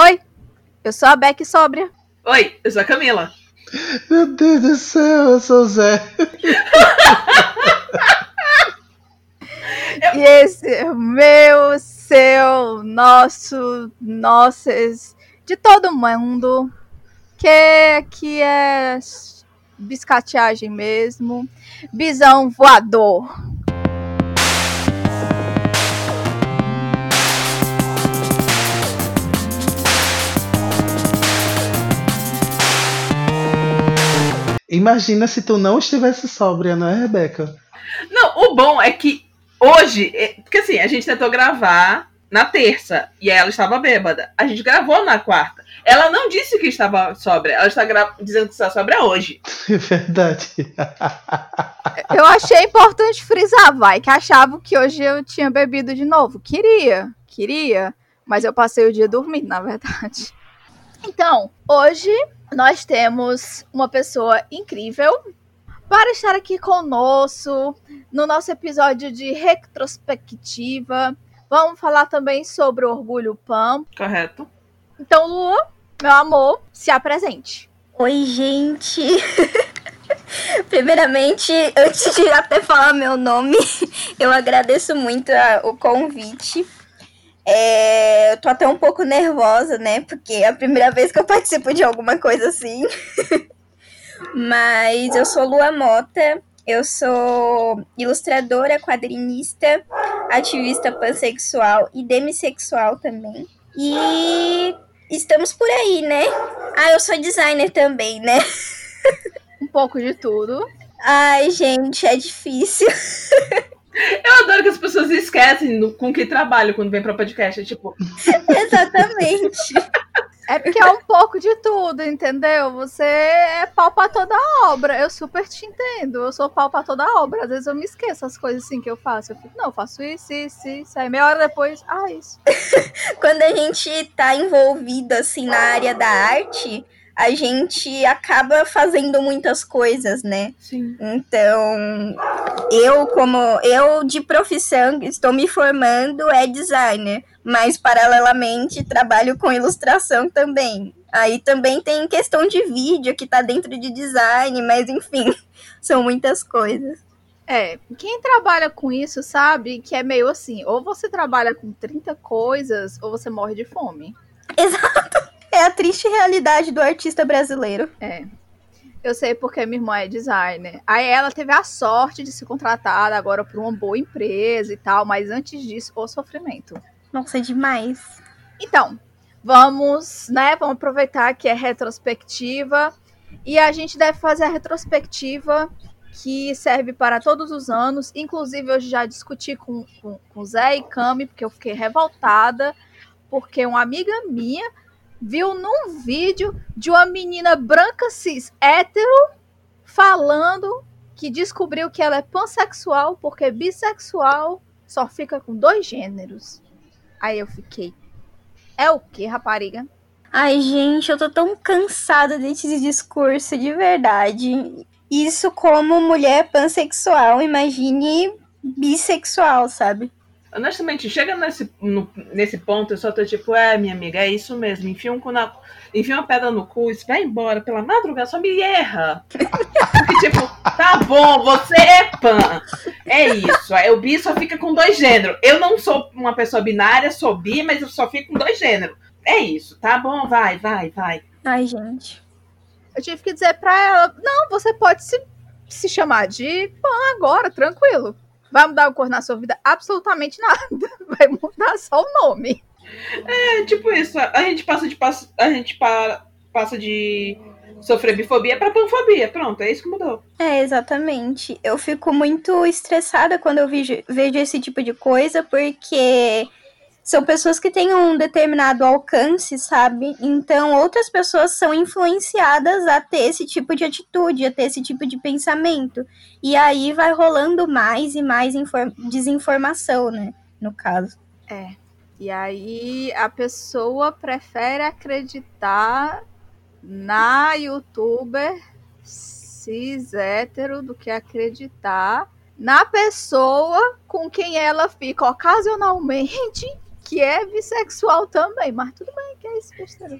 Oi, eu sou a Beck Sóbria. Oi, eu sou a Camila. Meu Deus do céu, eu sou o Zé. E esse é o meu, seu, nosso, nossas, de todo mundo, que, que é biscateagem mesmo, bisão voador. Imagina se tu não estivesse sóbria, não é, Rebeca? Não, o bom é que hoje, é- porque assim, a gente tentou gravar na terça e ela estava bêbada. A gente gravou na quarta. Ela não disse que estava sóbria, ela está gra- dizendo que está sóbria hoje. É verdade. Eu achei importante frisar, vai, que achava que hoje eu tinha bebido de novo. Queria, queria, mas eu passei o dia dormindo, na verdade. Então, hoje nós temos uma pessoa incrível para estar aqui conosco no nosso episódio de retrospectiva. Vamos falar também sobre o Orgulho Pan. Correto? Então, Lu, meu amor, se apresente. Oi, gente. Primeiramente, antes de até falar meu nome, eu agradeço muito a- o convite. É, eu tô até um pouco nervosa, né? Porque é a primeira vez que eu participo de alguma coisa assim. Mas eu sou Lua Mota, eu sou ilustradora, quadrinista, ativista pansexual e demissexual também. E estamos por aí, né? Ah, eu sou designer também, né? Um pouco de tudo. Ai, gente, é difícil. Eu adoro que as pessoas esquecem do- com que trabalho quando vem para podcast. É tipo, Exatamente. É porque é um pouco de tudo, entendeu? Você é pau pra toda obra. Eu super te entendo. Eu sou pau pra toda obra. Às vezes eu me esqueço as coisas assim que eu faço. Eu fico, não, eu faço isso, isso, isso. Aí meia hora depois, ah, isso. Quando a gente tá envolvido assim na área da arte, a gente acaba fazendo muitas coisas, né? sim. Então, eu como eu de profissão estou me formando é designer, mas paralelamente trabalho com ilustração também. Aí também tem questão de vídeo que tá dentro de design, mas enfim, são muitas coisas. É, quem trabalha com isso sabe que é meio assim: ou você trabalha com 30 coisas, ou você morre de fome. Exato. É a triste realidade do artista brasileiro. É. Eu sei porque minha irmã é designer. Aí ela teve a sorte de ser contratada agora por uma boa empresa e tal, mas antes disso, o sofrimento. Nossa, é demais. Então, vamos, né? Vamos aproveitar que é retrospectiva e a gente deve fazer a retrospectiva que serve para todos os anos. Inclusive, hoje já discuti com, com, com o Zé e Cami, porque eu fiquei revoltada, porque uma amiga minha viu num vídeo de uma menina branca cis hétero falando que descobriu que ela é pansexual porque bissexual só fica com dois gêneros. Aí eu fiquei, é o que, rapariga? Ai, gente, eu tô tão cansada desse discurso, de verdade. Isso como mulher pansexual, imagine bissexual, sabe? Honestamente, chega nesse, no- nesse ponto, eu só tô tipo, é, minha amiga, é isso mesmo. Enfia, um cu na, enfia uma pedra no cu e vai embora pela madrugada, só me erra. Porque, tipo, tá bom, você é pan. É isso. Aí o bi só fica com dois gêneros. Eu não sou uma pessoa binária, sou bi, mas eu só fico com dois gêneros. É isso, tá bom, vai, vai, vai. Ai, gente. Eu tive que dizer pra ela, não, você pode se, se chamar de pan agora, tranquilo. Vai mudar o cor na sua vida? Absolutamente nada. Vai mudar só o nome. É tipo isso, a gente passa de passo- a gente pa- passa de sofrer bifobia pra panfobia. Pronto, é isso que mudou. É, exatamente. Eu fico muito estressada quando eu vejo, vejo esse tipo de coisa, porque são pessoas que têm um determinado alcance, sabe? Então, outras pessoas são influenciadas a ter esse tipo de atitude, a ter esse tipo de pensamento. E aí vai rolando mais e mais infor- desinformação, né? No caso. É. E aí a pessoa prefere acreditar na youtuber cis hétero do que acreditar na pessoa com quem ela fica ocasionalmente, que é bissexual também, mas tudo bem, que é isso, besteira.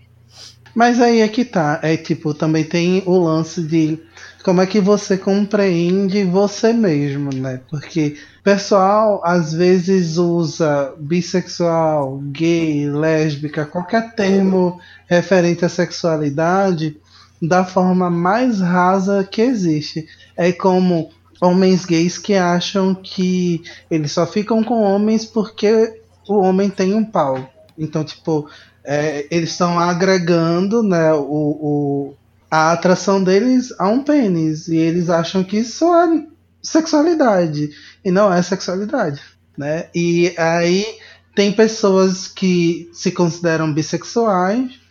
Mas aí é que tá. É tipo, também tem o lance de como é que você compreende você mesmo, né? Porque pessoal às vezes usa bissexual, gay, lésbica, qualquer termo referente à sexualidade da forma mais rasa que existe. É como homens gays que acham que eles só ficam com homens porque o homem tem um pau. Então, tipo, é, eles estão agregando né, o, o, a atração deles a um pênis. E eles acham que isso é sexualidade. E não é sexualidade. Né? E aí tem pessoas que se consideram bissexuais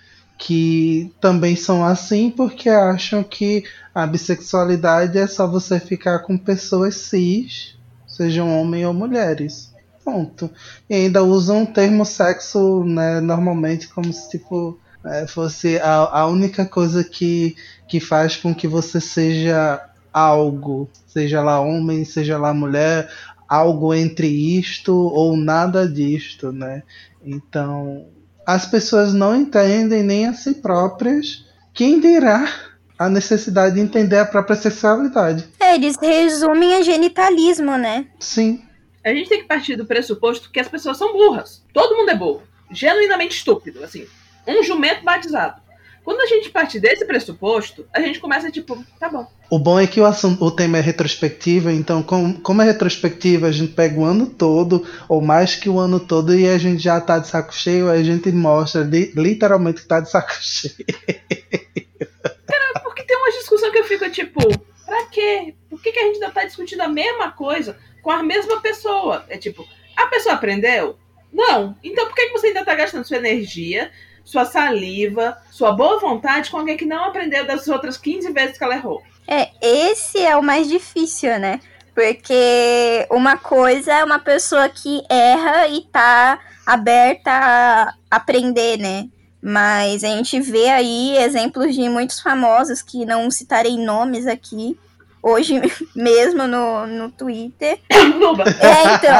que também são assim porque acham que a bissexualidade é só você ficar com pessoas cis, sejam homens ou mulheres. Ponto. E ainda usam o termo sexo, né, normalmente como se tipo é, fosse a, a única coisa que, que faz com que você seja algo, seja lá homem, seja lá mulher, algo entre isto ou nada disto, né? Então, as pessoas não entendem nem a si próprias. Quem dirá a necessidade de entender a própria sexualidade? É, eles resumem a genitalismo, né? Sim. A gente tem que partir do pressuposto que as pessoas são burras. Todo mundo é burro. Genuinamente estúpido, assim. Um jumento batizado. Quando a gente parte desse pressuposto, a gente começa tipo, tá bom. O bom é que o, assunto, o tema é retrospectiva, então, como, como é retrospectiva, a gente pega o ano todo, ou mais que o ano todo, e a gente já tá de saco cheio, a gente mostra li, literalmente que tá de saco cheio. Cara, porque tem uma discussão que eu fico tipo, pra quê? Por que, que a gente ainda tá discutindo a mesma coisa com a mesma pessoa? É tipo, a pessoa aprendeu? Não. Então por que, você ainda tá gastando sua energia sua saliva, sua boa vontade com alguém que não aprendeu das outras 15 vezes que ela errou. É, esse é o mais difícil, né? Porque uma coisa é uma pessoa que erra e tá aberta a aprender, né? Mas a gente vê aí exemplos de muitos famosos que não citarei nomes aqui, hoje mesmo no, no Twitter. é, então.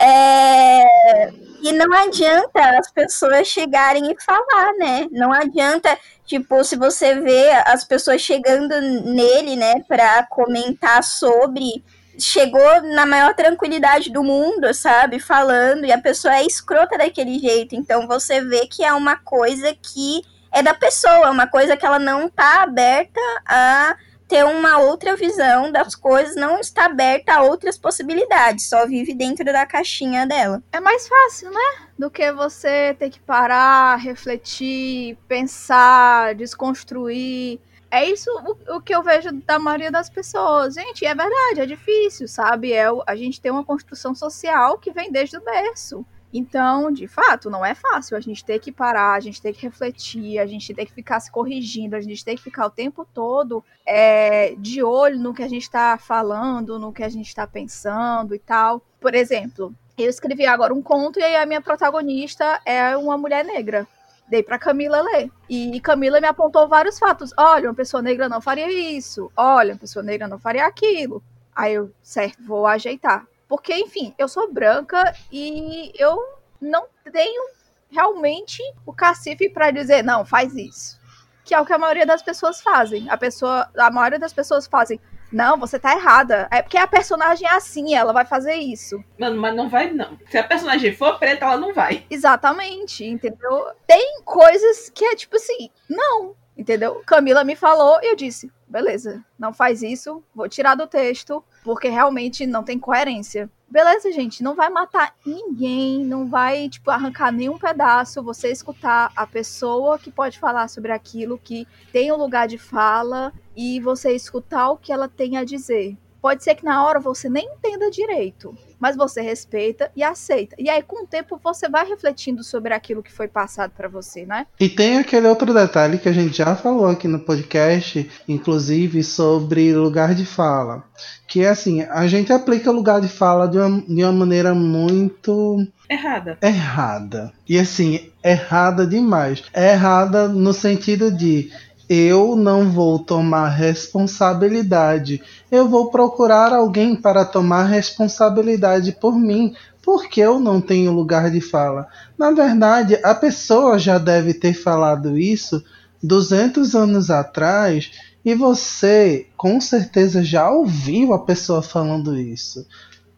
é, e não adianta as pessoas chegarem e falar, né? Não adianta, tipo, se você vê as pessoas chegando nele, né, pra comentar sobre. Chegou na maior tranquilidade do mundo, sabe? Falando, e a pessoa é escrota daquele jeito. Então você vê que é uma coisa que é da pessoa, é uma coisa que ela não tá aberta a ter uma outra visão das coisas, não está aberta a outras possibilidades, só vive dentro da caixinha dela. É mais fácil, né? Do que você ter que parar, refletir, pensar, desconstruir. É isso o, o que eu vejo da maioria das pessoas. Gente, é verdade, é difícil, sabe? É, a gente tem uma construção social que vem desde o berço. Então, de fato, não é fácil. A gente tem que parar, a gente tem que refletir, a gente tem que ficar se corrigindo, a gente tem que ficar o tempo todo é, de olho no que a gente está falando, no que a gente está pensando e tal. Por exemplo, eu escrevi agora um conto e aí a minha protagonista é uma mulher negra. Dei para Camila ler. E Camila me apontou vários fatos. Olha, uma pessoa negra não faria isso. Olha, uma pessoa negra não faria aquilo. Aí eu, certo, vou ajeitar. Porque, enfim, eu sou branca e eu não tenho realmente o cacife para dizer, não, faz isso. Que é o que a maioria das pessoas fazem. A pessoa, a maioria das pessoas fazem, não, você tá errada. É porque a personagem é assim, ela vai fazer isso. Mano, mas não vai, não. Se a personagem for preta, ela não vai. Exatamente, entendeu? Tem coisas que é tipo assim, não, entendeu? Camila me falou e eu disse, beleza, não faz isso, vou tirar do texto, porque realmente não tem coerência. Beleza, gente, não vai matar ninguém, não vai, tipo, arrancar nenhum pedaço, você escutar a pessoa que pode falar sobre aquilo, que tem um lugar de fala, e você escutar o que ela tem a dizer. Pode ser que na hora você nem entenda direito, mas você respeita e aceita. E aí, com o tempo, você vai refletindo sobre aquilo que foi passado para você, né? E tem aquele outro detalhe que a gente já falou aqui no podcast, inclusive sobre lugar de fala. Que é assim, a gente aplica lugar de fala de uma, de uma maneira muito. Errada. Errada. E assim, errada demais. É errada no sentido de eu não vou tomar responsabilidade. Eu vou procurar alguém para tomar responsabilidade por mim, porque eu não tenho lugar de fala. Na verdade, a pessoa já deve ter falado isso 200 anos atrás e você com certeza já ouviu a pessoa falando isso.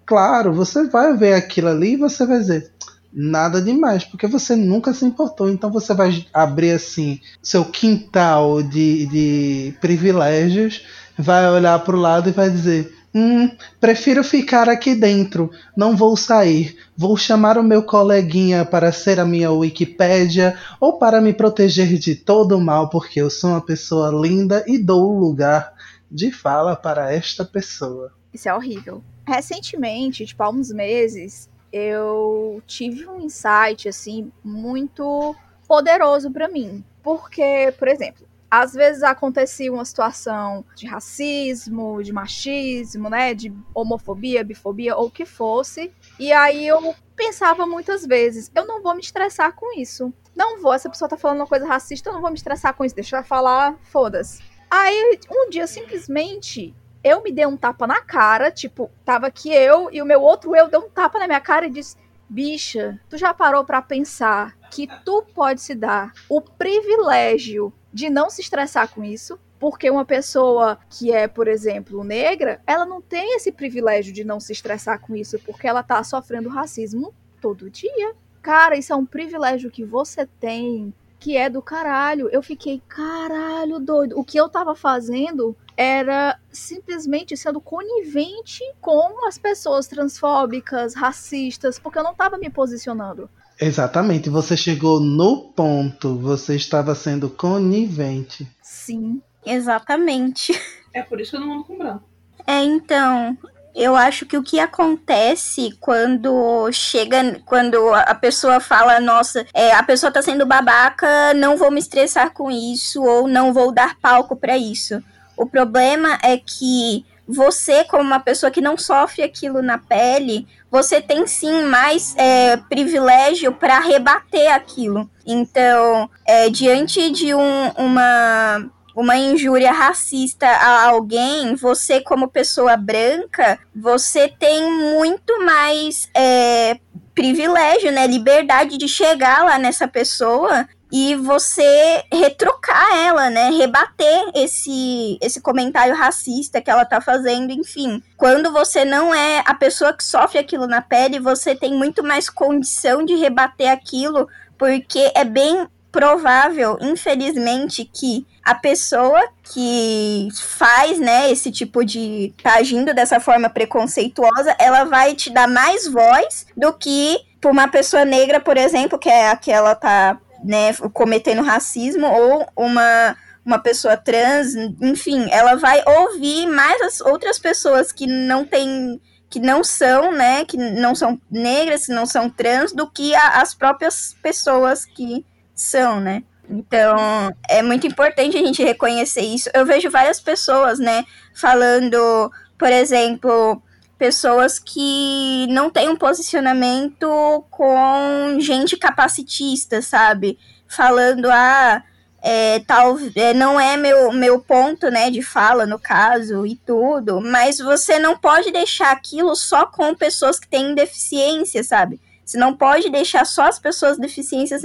Claro, você vai ver aquilo ali e você vai dizer nada demais, porque você nunca se importou. Então você vai abrir assim seu quintal de, de privilégios, vai olhar para o lado e vai dizer: Hum, prefiro ficar aqui dentro. Não vou sair. Vou chamar o meu coleguinha para ser a minha Wikipédia ou para me proteger de todo o mal, porque eu sou uma pessoa linda e dou lugar de fala para esta pessoa. Isso é horrível. Recentemente, tipo, há uns meses, eu tive um insight assim muito poderoso para mim. Porque, por exemplo, às vezes acontecia uma situação de racismo, de machismo, né, de homofobia, bifobia ou o que fosse, e aí eu pensava muitas vezes, eu não vou me estressar com isso. Não vou, essa pessoa tá falando uma coisa racista, eu não vou me estressar com isso, deixa eu falar, foda-se. Aí um dia simplesmente eu me dei um tapa na cara, tipo, tava aqui eu e o meu outro eu deu um tapa na minha cara e disse: "Bicha, tu já parou para pensar que tu pode se dar o privilégio de não se estressar com isso, porque uma pessoa que é, por exemplo, negra, ela não tem esse privilégio de não se estressar com isso, porque ela tá sofrendo racismo todo dia. Cara, isso é um privilégio que você tem, que é do caralho. Eu fiquei, caralho, doido. O que eu tava fazendo era simplesmente sendo conivente com as pessoas transfóbicas, racistas, porque eu não tava me posicionando. Exatamente, você chegou no ponto, você estava sendo conivente. Sim. Exatamente. É por isso que eu não ando com branco. É, então, eu acho que o que acontece quando chega, quando a pessoa fala, nossa, é, a pessoa tá sendo babaca, não vou me estressar com isso, ou não vou dar palco para isso. O problema é que você, como uma pessoa que não sofre aquilo na pele, você tem sim mais é, privilégio para rebater aquilo. Então, é, diante de um, uma uma injúria racista a alguém, você como pessoa branca, você tem muito mais é, privilégio, né, liberdade de chegar lá nessa pessoa e você retrocar ela, né? Rebater esse, esse comentário racista que ela tá fazendo, enfim. Quando você não é a pessoa que sofre aquilo na pele, você tem muito mais condição de rebater aquilo, porque é bem provável, infelizmente, que a pessoa que faz, né, esse tipo de tá agindo dessa forma preconceituosa, ela vai te dar mais voz do que por uma pessoa negra, por exemplo, que é a que ela tá né, cometendo racismo, ou uma, uma pessoa trans, enfim, ela vai ouvir mais as outras pessoas que não têm que não são, né, que não são negras, que não são trans, do que a, as próprias pessoas que são, né? Então, é muito importante a gente reconhecer isso. Eu vejo várias pessoas, né, falando, por exemplo, pessoas que não têm um posicionamento com gente capacitista, sabe? Falando, ah, é, tal, é, não é meu, meu ponto, né, de fala, no caso, e tudo, mas você não pode deixar aquilo só com pessoas que têm deficiência, sabe? Você não pode deixar só as pessoas deficiências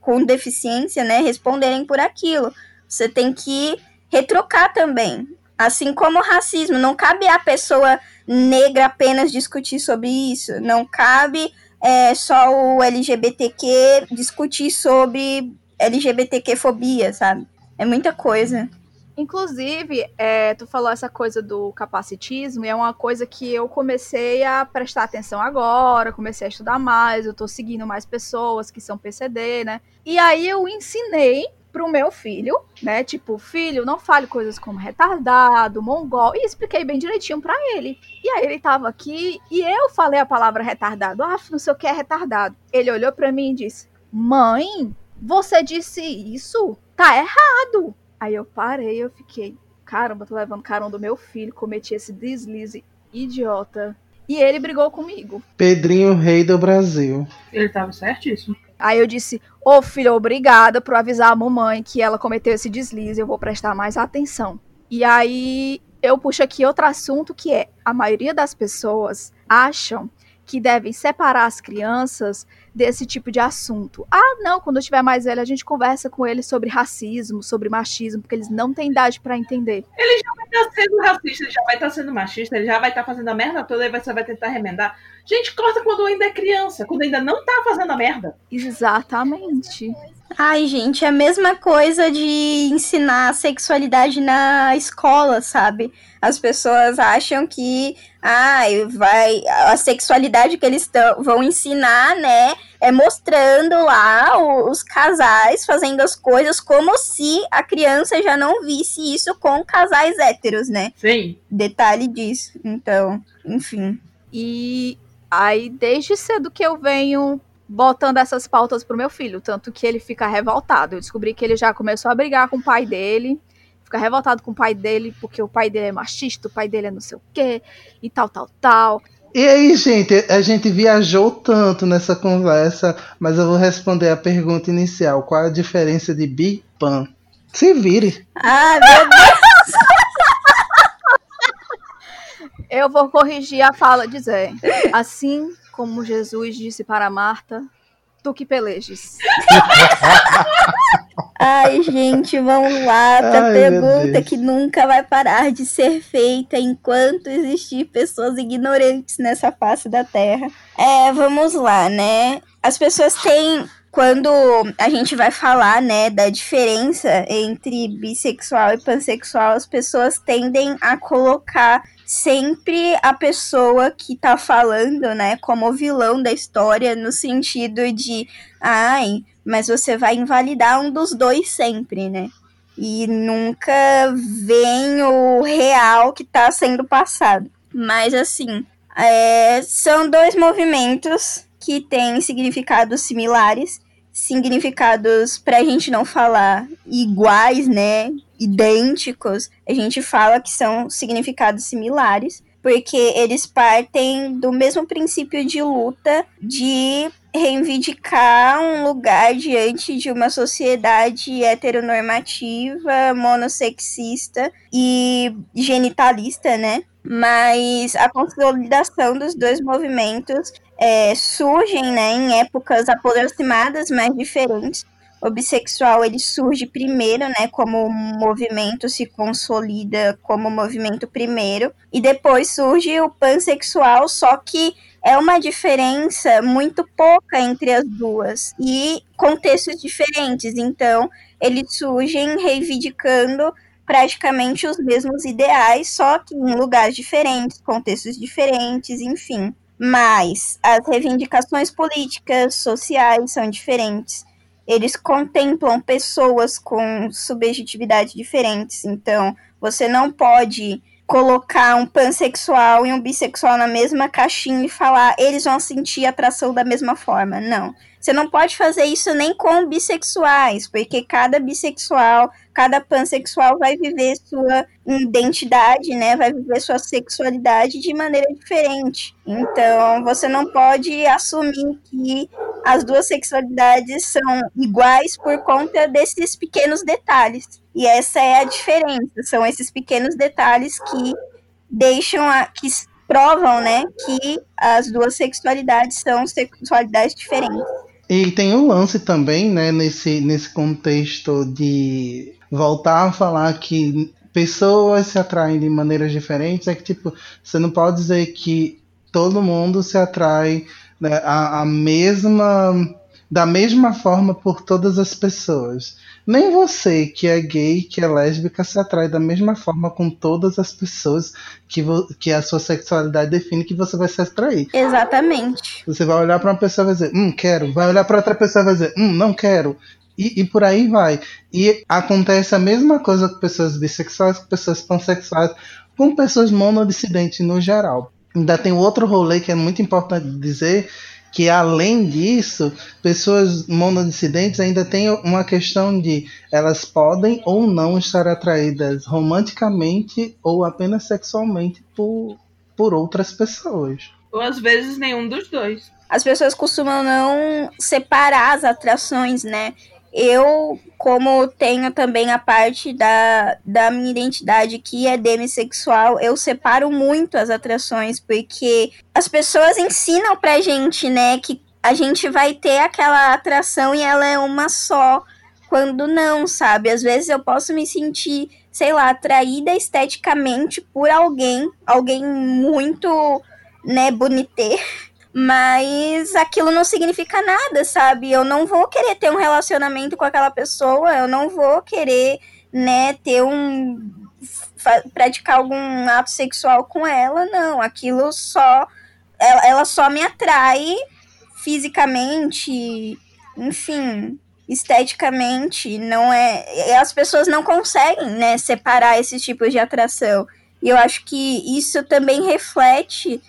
com deficiência, né, responderem por aquilo. Você tem que retrocar também. Assim como o racismo, não cabe a pessoa negra apenas discutir sobre isso. Não cabe é, só o LGBTQ discutir sobre LGBTQ-fobia, sabe? É muita coisa. Inclusive, é, tu falou essa coisa do capacitismo, e é uma coisa que eu comecei a prestar atenção agora, comecei a estudar mais, eu tô seguindo mais pessoas que são PCD, né? E aí eu ensinei pro meu filho, né? Tipo, filho, não fale coisas como retardado, mongol. E expliquei bem direitinho para ele. E aí ele tava aqui e eu falei a palavra retardado. Ah, não sei o que é retardado. Ele olhou para mim e disse: Mãe, você disse isso? Tá errado. Aí eu parei, eu fiquei, caramba, tô levando carão do meu filho, cometi esse deslize idiota. E ele brigou comigo. Pedrinho, rei do Brasil. Ele tava certíssimo. Aí eu disse: Ô oh, filho, obrigada por avisar a mamãe que ela cometeu esse deslize, eu vou prestar mais atenção. E aí eu puxo aqui outro assunto que é: a maioria das pessoas acham que devem separar as crianças desse tipo de assunto. Ah, não, quando eu estiver mais velho, a gente conversa com eles sobre racismo, sobre machismo, porque eles não têm idade para entender. Ele já vai estar sendo racista, ele já vai estar sendo machista, ele já vai estar fazendo a merda toda e você vai tentar remendar. Gente, corta quando ainda é criança, quando ainda não tá fazendo a merda. Exatamente. Ai, gente, é a mesma coisa de ensinar sexualidade na escola, sabe? As pessoas acham que ai, vai a sexualidade que eles tão, vão ensinar, né, é mostrando lá os casais fazendo as coisas como se a criança já não visse isso com casais héteros, né? Sim. Detalhe disso. Então, enfim. E aí, desde cedo que eu venho botando essas pautas pro meu filho, tanto que ele fica revoltado. Eu descobri que ele já começou a brigar com o pai dele, fica revoltado com o pai dele, porque o pai dele é machista, o pai dele é não sei o quê, e tal, tal, tal. E aí, gente, a gente viajou tanto nessa conversa, mas eu vou responder a pergunta inicial. Qual a diferença de Big Pan? Se vire. Ah, meu Deus! Eu vou corrigir a fala, dizer. Assim como Jesus disse para Marta, tu que pelejes. Ai, gente, vamos lá. Ai, meu pergunta que nunca vai parar de ser feita enquanto existir pessoas ignorantes nessa face da Terra. É, vamos lá, né? As pessoas têm. Quando a gente vai falar, né, da diferença entre bissexual e pansexual, as pessoas tendem a colocar sempre a pessoa que tá falando, né, como o vilão da história, no sentido de, ai, mas você vai invalidar um dos dois sempre, né? E nunca vem o real que tá sendo passado. Mas assim, é, são dois movimentos que têm significados similares, significados pra gente não falar iguais, né? Idênticos, a gente fala que são significados similares, porque eles partem do mesmo princípio de luta de reivindicar um lugar diante de uma sociedade heteronormativa, monossexista e genitalista, né? Mas a consolidação dos dois movimentos é, surgem né, em épocas aproximadas, mas diferentes. O bissexual ele surge primeiro, né, como movimento, se consolida como movimento primeiro, e depois surge o pansexual, só que é uma diferença muito pouca entre as duas e contextos diferentes. Então, eles surgem reivindicando praticamente os mesmos ideais, só que em lugares diferentes, contextos diferentes, enfim. Mas as reivindicações políticas, sociais são diferentes. Eles contemplam pessoas com subjetividades diferentes. Então, você não pode colocar um pansexual e um bissexual na mesma caixinha e falar eles vão sentir atração da mesma forma. Não. Você não pode fazer isso nem com bissexuais, porque cada bissexual, cada pansexual vai viver sua identidade, né? Vai viver sua sexualidade de maneira diferente. Então, você não pode assumir que as duas sexualidades são iguais por conta desses pequenos detalhes. E essa é a diferença, são esses pequenos detalhes que deixam a que provam, né, que as duas sexualidades são sexualidades diferentes. E tem um lance também, né, nesse, nesse contexto de voltar a falar que pessoas se atraem de maneiras diferentes, é que, tipo, você não pode dizer que todo mundo se atrai né, a, a mesma da mesma forma por todas as pessoas. Nem você que é gay, que é lésbica, se atrai da mesma forma com todas as pessoas que, que a sua sexualidade define que você vai se atrair. Exatamente. Você vai olhar para uma pessoa e vai dizer, hum, quero. Vai olhar para outra pessoa e vai dizer, hum, não quero. E, e, por aí vai. E acontece a mesma coisa com pessoas bissexuais, com pessoas pansexuais, com pessoas monodissidentes no geral. Ainda tem outro rolê que é muito importante dizer, que além disso, pessoas monodissidentes ainda tem uma questão de elas podem ou não estar atraídas romanticamente ou apenas sexualmente por, por outras pessoas. Ou às vezes nenhum dos dois. As pessoas costumam não separar as atrações, né? Eu, como tenho também a parte da, da minha identidade que é demissexual, eu separo muito as atrações, porque as pessoas ensinam pra gente, né, que a gente vai ter aquela atração e ela é uma só, quando não, sabe? Às vezes eu posso me sentir, sei lá, atraída esteticamente por alguém, alguém muito, né, bonité mas aquilo não significa nada, sabe? Eu não vou querer ter um relacionamento com aquela pessoa, eu não vou querer, né, ter um praticar algum ato sexual com ela, não. Aquilo só ela, ela só me atrai fisicamente, enfim, esteticamente, não é, as pessoas não conseguem, né, separar esses tipos de atração. E eu acho que isso também reflete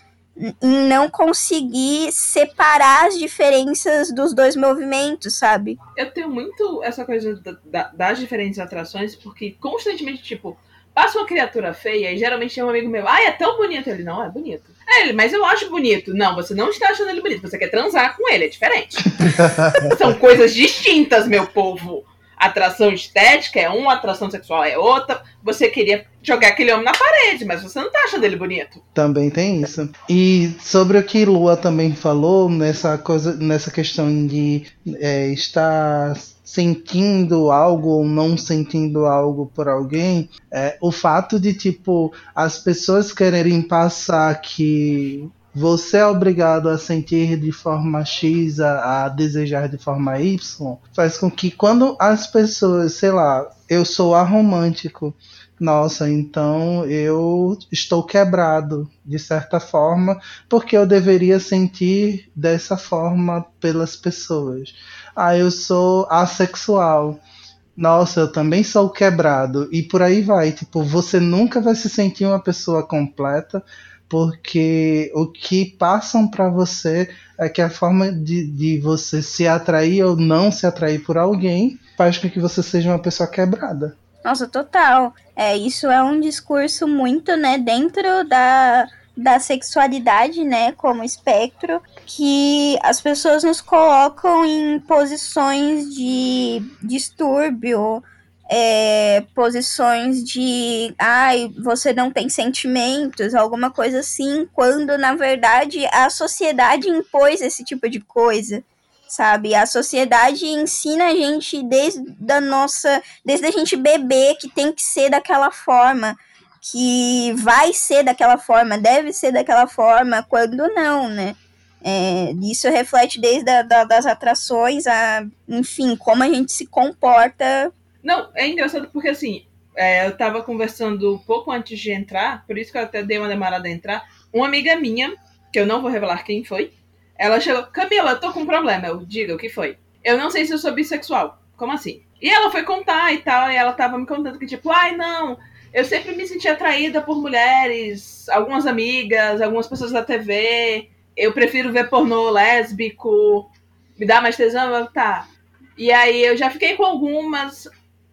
não conseguir separar as diferenças dos dois movimentos, sabe? Eu tenho muito essa coisa da, da, das diferentes atrações, porque constantemente, tipo, passa uma criatura feia e geralmente tem um amigo meu, ai, é tão bonito. Ele, não, é bonito. É, ele, mas eu acho bonito. Não, você não está achando ele bonito, você quer transar com ele, é diferente. São coisas distintas, meu povo atração estética é uma, atração sexual é outra. Você queria jogar aquele homem na parede, mas você não tá achando ele bonito. Também tem isso. E sobre o que Lua também falou, nessa coisa, nessa questão de é, estar sentindo algo ou não sentindo algo por alguém, é, o fato de tipo as pessoas quererem passar que você é obrigado a sentir de forma X, a, a, desejar de forma Y, faz com que quando as pessoas, sei lá, eu sou aromântico, nossa, então eu estou quebrado de certa forma, porque eu deveria sentir dessa forma pelas pessoas. Ah, eu sou assexual. Nossa, eu também sou quebrado. E por aí vai. Tipo, você nunca vai se sentir uma pessoa completa porque o que passam para você é que a forma de, de você se atrair ou não se atrair por alguém faz com que você seja uma pessoa quebrada. Nossa, total. É, isso é um discurso muito, né, dentro da, da sexualidade, né, como espectro, que as pessoas nos colocam em posições de distúrbio, é, posições de ai, você não tem sentimentos, alguma coisa assim, quando na verdade a sociedade impôs esse tipo de coisa, sabe? A sociedade ensina a gente desde a nossa, desde a gente bebê que tem que ser daquela forma, que vai ser daquela forma, deve ser daquela forma, quando não, né? É, isso reflete desde a, da, das atrações a, enfim, como a gente se comporta não, é engraçado porque assim, é, eu tava conversando um pouco antes de entrar, por isso que eu até dei uma demorada a entrar. Uma amiga minha, que eu não vou revelar quem foi, ela chegou, Camila, tô com um problema. Eu, diga, o que foi? Eu não sei se eu sou bissexual. Como assim? E ela foi contar e tal, e ela tava me contando que, tipo, ai, não, eu sempre me senti atraída por mulheres, algumas amigas, algumas pessoas da TV. Eu prefiro ver pornô lésbico, me dá mais tesão, tá. E aí eu já fiquei com algumas,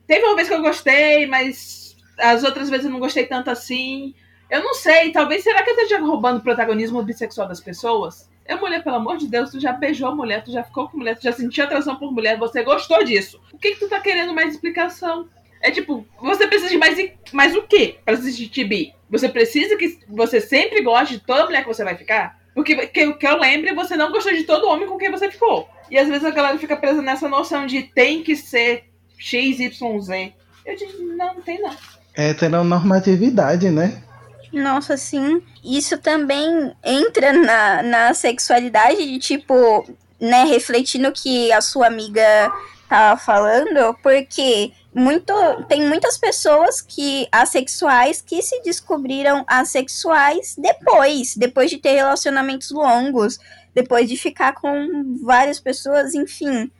Teve uma vez que eu gostei, mas as outras vezes eu não gostei tanto assim. Eu não sei, talvez será que eu esteja roubando o protagonismo bissexual das pessoas? Eu, mulher, pelo amor de Deus, tu já beijou a mulher, tu já ficou com mulher, tu já sentiu atração por mulher, você gostou disso. O que, que tu tá querendo mais explicação? É tipo, você precisa de mais, mais o quê pra assistir TB? Você precisa que você sempre goste de toda mulher que você vai ficar? Porque que, que eu lembre, você não gostou de todo homem com quem você ficou. E às vezes a galera fica presa nessa noção de tem que ser XYZ. Eu disse, não, não tem não. É normatividade, né? Nossa, sim. Isso também entra na, na sexualidade de tipo, né, refletindo o que a sua amiga tava falando, porque muito, tem muitas pessoas que assexuais que se descobriram assexuais depois, depois de ter relacionamentos longos, depois de ficar com várias pessoas, enfim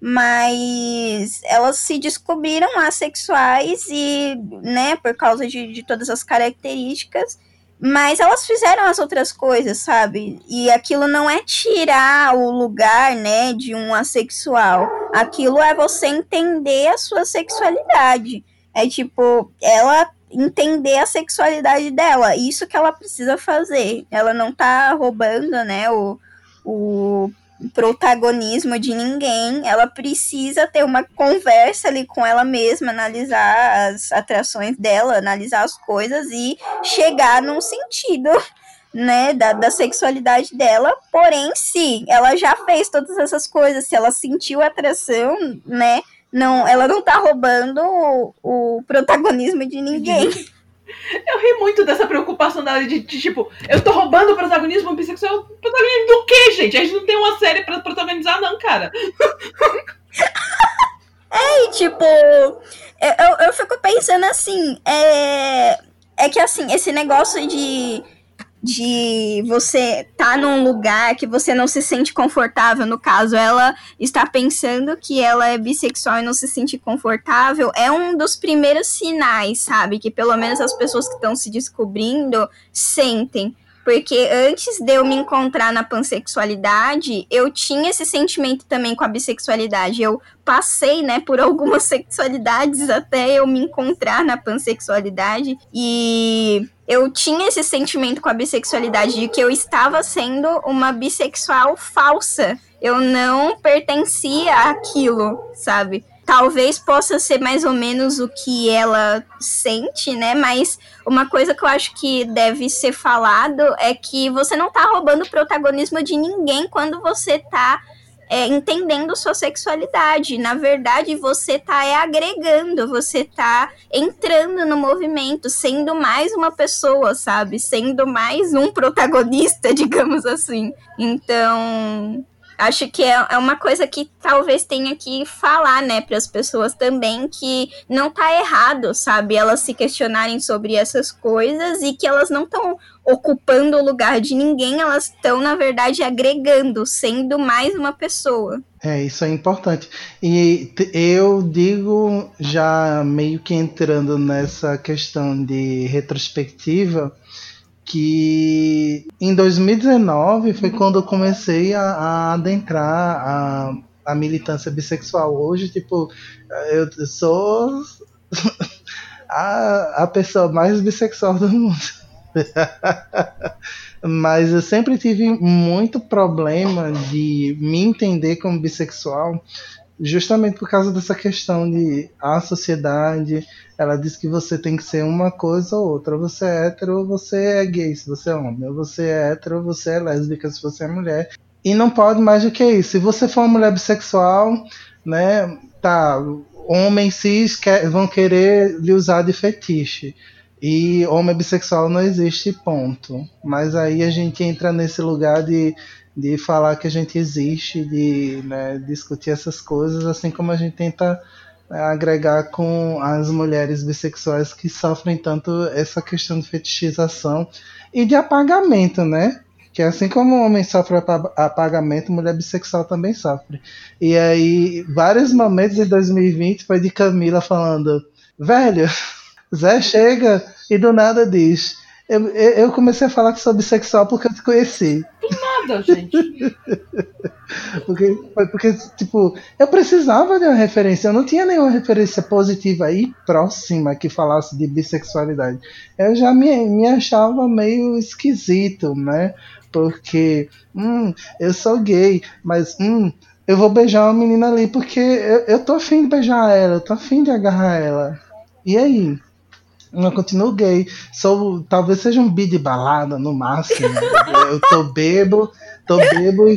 mas elas se descobriram assexuais e, né, por causa de, de todas as características, mas elas fizeram as outras coisas, sabe? E aquilo não é tirar o lugar, né, de um assexual. Aquilo é você entender a sua sexualidade. É tipo, ela entender a sexualidade dela. Isso que ela precisa fazer. Ela não tá roubando, né, o, o protagonismo de ninguém. Ela precisa ter uma conversa ali com ela mesma, analisar as atrações dela, analisar as coisas e chegar num sentido né, da, da sexualidade dela, porém, se ela já fez todas essas coisas, se ela sentiu atração, né, não, ela não tá roubando o, o protagonismo de ninguém. Eu ri muito dessa preocupação dela de, de, tipo, eu tô roubando o protagonismo bissexual. Protagonismo do quê, gente? A gente não tem uma série pra protagonizar, não, cara. É, e tipo, eu, eu fico pensando assim, é, é que assim, esse negócio de de você estar tá num lugar que você não se sente confortável, no caso, ela está pensando que ela é bissexual e não se sente confortável, é um dos primeiros sinais, sabe? Que pelo menos as pessoas que estão se descobrindo sentem. Porque antes de eu me encontrar na pansexualidade, eu tinha esse sentimento também com a bissexualidade. Eu passei, né, por algumas sexualidades até eu me encontrar na pansexualidade. E eu tinha esse sentimento com a bissexualidade de que eu estava sendo uma bissexual falsa. Eu não pertencia àquilo, sabe? talvez possa ser mais ou menos o que ela sente, né? Mas uma coisa que eu acho que deve ser falado é que você não tá roubando o protagonismo de ninguém quando você tá é, entendendo sua sexualidade. Na verdade, você tá é, agregando, você tá entrando no movimento, sendo mais uma pessoa, sabe? Sendo mais um protagonista, digamos assim. Então, acho que é, é uma coisa que talvez tenha que falar, né, para as pessoas também que não tá errado, sabe, elas se questionarem sobre essas coisas e que elas não estão ocupando o lugar de ninguém, elas estão na verdade agregando, sendo mais uma pessoa. É, isso é importante. E eu digo já meio que entrando nessa questão de retrospectiva, que em 2019 foi quando eu comecei a, a adentrar a, a, militância bissexual. Hoje, tipo, eu sou a, a pessoa mais bissexual do mundo. Mas eu sempre tive muito problema de me entender como bissexual, justamente por causa dessa questão de a sociedade ela diz que você tem que ser uma coisa ou outra. Você é hétero ou você é gay, se você é homem. Ou você é hétero ou você é lésbica, se você é mulher. E não pode mais do que isso. Se você for uma mulher bissexual, né, tá, homens cis vão querer lhe usar de fetiche. E homem bissexual não existe, ponto. Mas aí a gente entra nesse lugar de, de falar que a gente existe, de né, discutir essas coisas, assim como a gente tenta agregar com as mulheres bissexuais que sofrem tanto essa questão de fetichização e de apagamento, né? Que assim como o homem sofre apagamento, mulher bissexual também sofre. E aí, vários momentos em 2020 foi de Camila falando: velho, Zé chega e do nada diz: eu, eu comecei a falar que sou bissexual porque eu te conheci. Do nada, gente. porque, porque, tipo, eu precisava de uma referência. Eu não tinha nenhuma referência positiva e próxima que falasse de bissexualidade. Eu já me, me achava meio esquisito, né? Porque, hum, eu sou gay, mas, hum, eu vou beijar uma menina ali porque eu, eu tô afim de beijar ela, eu tô afim de agarrar ela. E aí? Eu continuo gay. Sou, talvez seja um bi de balada, no máximo. eu tô bebo, tô bebo e,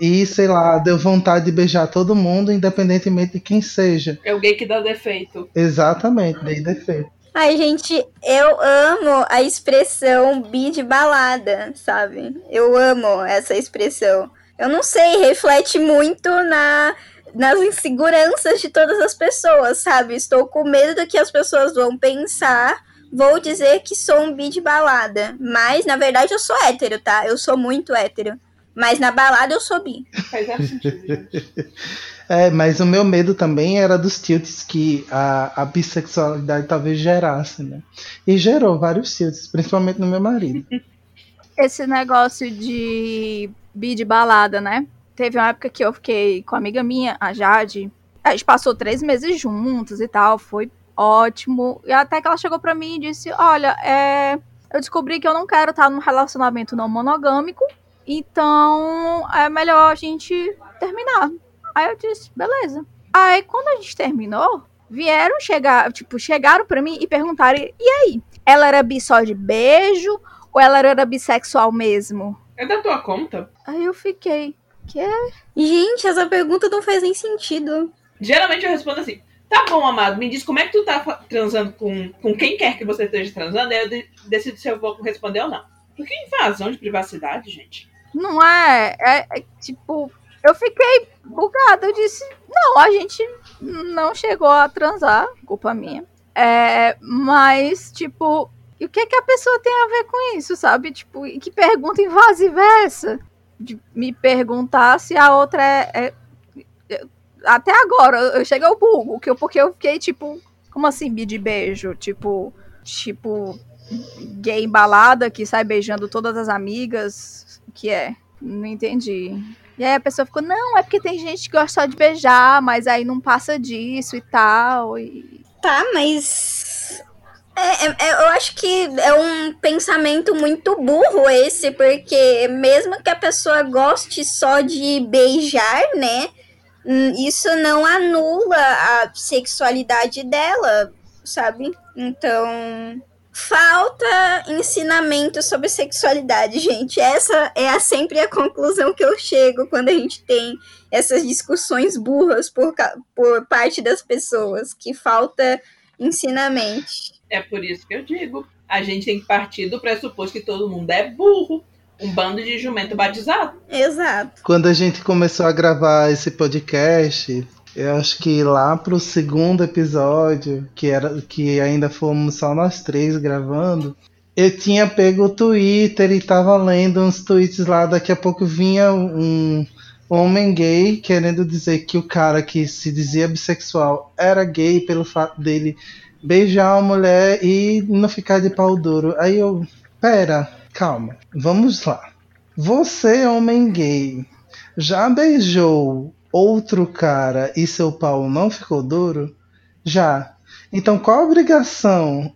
e, e, sei lá, deu vontade de beijar todo mundo, independentemente de quem seja. É o gay que dá defeito. Exatamente, dei defeito. Ai, gente, eu amo a expressão bi de balada, sabe? Eu amo essa expressão. Eu não sei, reflete muito na nas inseguranças de todas as pessoas, sabe? Estou com medo do que as pessoas vão pensar. Vou dizer que sou um bi de balada. Mas, na verdade, eu sou hétero, tá? Eu sou muito hétero. Mas na balada eu sou bi. Faz sentido, gente. É, mas o meu medo também era dos tilts que a, a bissexualidade talvez gerasse, né? E gerou vários tilts, principalmente no meu marido. Esse negócio de bi de balada, né? Teve uma época que eu fiquei com a amiga minha, a Jade. A gente passou três meses juntos e tal, foi ótimo. E até que ela chegou pra mim e disse: Olha, é, eu descobri que eu não quero estar num relacionamento não monogâmico. Então é melhor a gente terminar. Aí eu disse, beleza. Aí quando a gente terminou, vieram chegar, tipo, chegaram pra mim e perguntaram: e aí? Ela era bi só de beijo ou ela era bissexual mesmo? É da tua conta? Aí eu fiquei. Que? Gente, essa pergunta não faz nem sentido. Geralmente eu respondo assim: tá bom, amado, me diz como é que tu tá transando com, com quem quer que você esteja transando, aí eu de- decido se eu vou responder ou não. Porque invasão de privacidade, gente. Não é, é, é, tipo, eu fiquei bugada. Eu disse, não, a gente não chegou a transar, culpa minha. É, mas, tipo, e o que, que a pessoa tem a ver com isso, sabe? Tipo, e que pergunta invasiva é essa? De me perguntar se a outra é. é- até agora, eu chego ao bugo, que eu, porque eu fiquei, tipo, como assim, bi de beijo? Tipo, tipo, gay embalada que sai beijando todas as amigas. O que é? Não entendi. E aí a pessoa ficou, não, é porque tem gente que gosta só de beijar, mas aí não passa disso e tal. E... Tá, mas. É, é- é- eu acho que é um pensamento muito burro esse, porque mesmo que a pessoa goste só de beijar, né? hum, Isso não anula a sexualidade dela, sabe? Então. Falta ensinamento sobre sexualidade, gente. Essa é a- sempre a conclusão que eu chego quando a gente tem essas discussões burras por, por parte das pessoas, que falta ensinamento. É por isso que eu digo. A gente tem que partir do pressuposto que todo mundo é burro. Um bando de jumento batizado. Exato. Quando a gente começou a gravar esse podcast, eu acho que lá pro segundo episódio, que era que ainda fomos só nós três gravando, eu tinha pego o Twitter e tava lendo uns tweets lá, daqui a pouco vinha um homem gay querendo dizer que o cara que se dizia bissexual era gay pelo fato dele beijar uma mulher e não ficar de pau duro. Aí eu, pera, calma, vamos lá. Você, homem gay, já beijou outro cara e seu pau não ficou duro? Já. Então qual a obrigação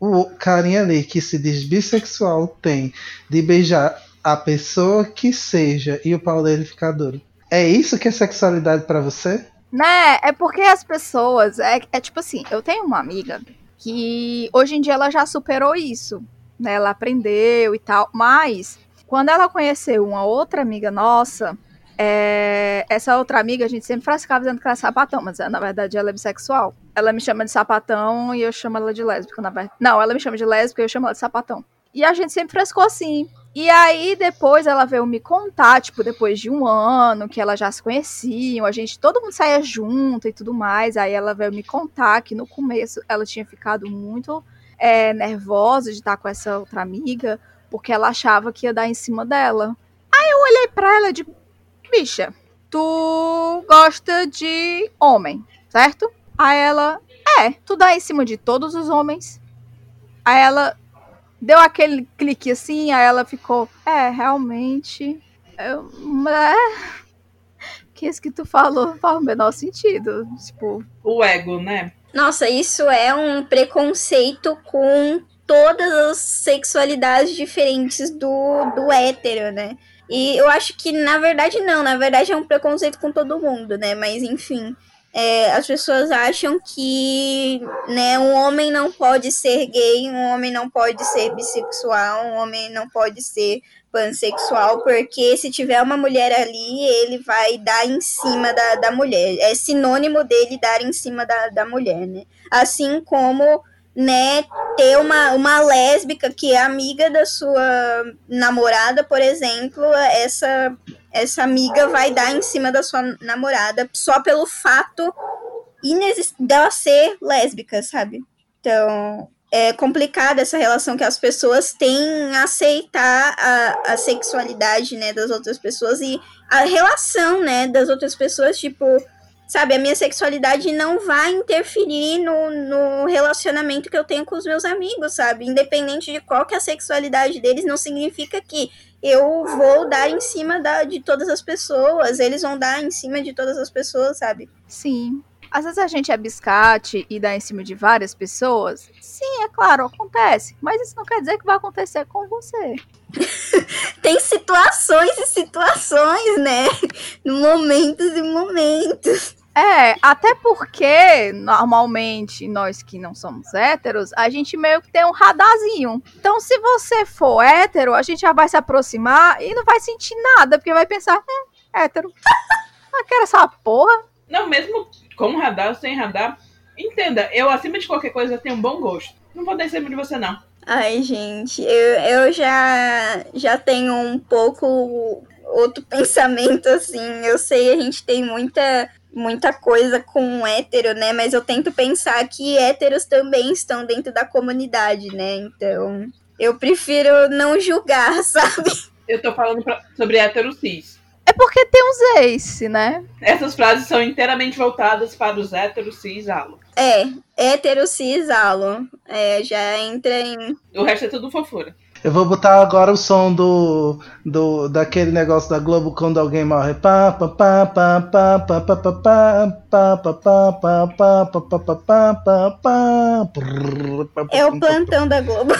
o carinha ali que se diz bissexual tem de beijar a pessoa que seja e o pau dele ficar duro? É isso que é sexualidade pra você? Né, é porque as pessoas. É, é tipo assim, eu tenho uma amiga que hoje em dia ela já superou isso. Né, ela aprendeu e tal. Mas quando ela conheceu uma outra amiga nossa, é, essa outra amiga, a gente sempre ficava dizendo que ela é sapatão, mas na verdade ela é bissexual. Ela me chama de sapatão e eu chamo ela de lésbica, na verdade. Não, ela me chama de lésbica e eu chamo ela de sapatão. E a gente sempre frescou assim. E aí depois ela veio me contar, tipo, depois de um ano, que elas já se conheciam, a gente, todo mundo saía junto e tudo mais. Aí ela veio me contar que no começo ela tinha ficado muito é, nervosa de estar com essa outra amiga, porque ela achava que ia dar em cima dela. Aí eu olhei pra ela de bicha, tu gosta de homem, certo? Aí ela, é, tu dá em cima de todos os homens. Aí ela deu aquele clique assim, aí ela ficou, é, realmente. Eu, é, que isso que tu falou faz o menor sentido. Tipo, O ego, né? Nossa, isso é um preconceito com todas as sexualidades diferentes do, do hétero, né? E eu acho que, na verdade, não. Na verdade, é um preconceito com todo mundo, né? Mas, enfim, é, as pessoas acham que né, um homem não pode ser gay, um homem não pode ser bissexual, um homem não pode ser pansexual, porque se tiver uma mulher ali, ele vai dar em cima da, da mulher. É sinônimo dele dar em cima da, da mulher, né? Assim como, né, ter uma, uma lésbica que é amiga da sua namorada, por exemplo, essa, essa amiga vai dar em cima da sua namorada só pelo fato dela ser lésbica, sabe? Então, é complicada essa relação que as pessoas têm a aceitar a, a sexualidade, né, das outras pessoas e a relação, né, das outras pessoas, tipo, sabe, a minha sexualidade não vai interferir no, no relacionamento que eu tenho com os meus amigos, sabe? Independente de qual que é a sexualidade deles, não significa que eu vou dar em cima da, de todas as pessoas, eles vão dar em cima de todas as pessoas, sabe? sim. Às vezes a gente é biscate e dá em cima de várias pessoas. Sim, é claro, acontece. Mas isso não quer dizer que vai acontecer com você. tem situações e situações, né? Momentos e momentos. É, até porque, normalmente, nós que não somos héteros, a gente meio que tem um radarzinho. Então, se você for hétero, a gente já vai se aproximar e não vai sentir nada, porque vai pensar, hum, hétero. Eu quero essa porra. Não, mesmo com radar ou sem radar, entenda, eu acima de qualquer coisa tenho um bom gosto. Não vou descer de você, não. Ai, gente, eu, eu já, já tenho um pouco outro pensamento, assim. Eu sei, a gente tem muita muita coisa com hétero, né? Mas eu tento pensar que héteros também estão dentro da comunidade, né? Então, eu prefiro não julgar, sabe? Eu tô falando pra, sobre hétero cis. É porque tem uns ace, né? Essas frases são inteiramente voltadas para os héteros cis alo. É, hétero cis alo. É, já entra em. O resto é tudo fofura. Eu vou botar agora o som do, do daquele negócio da Globo quando alguém morre. Pá, pá, pá, pá, pá, pá, pá, pá, pá, pá, pá, pá, pá, pá, pá, pá, pá, pá, pá, É o plantão da Globo.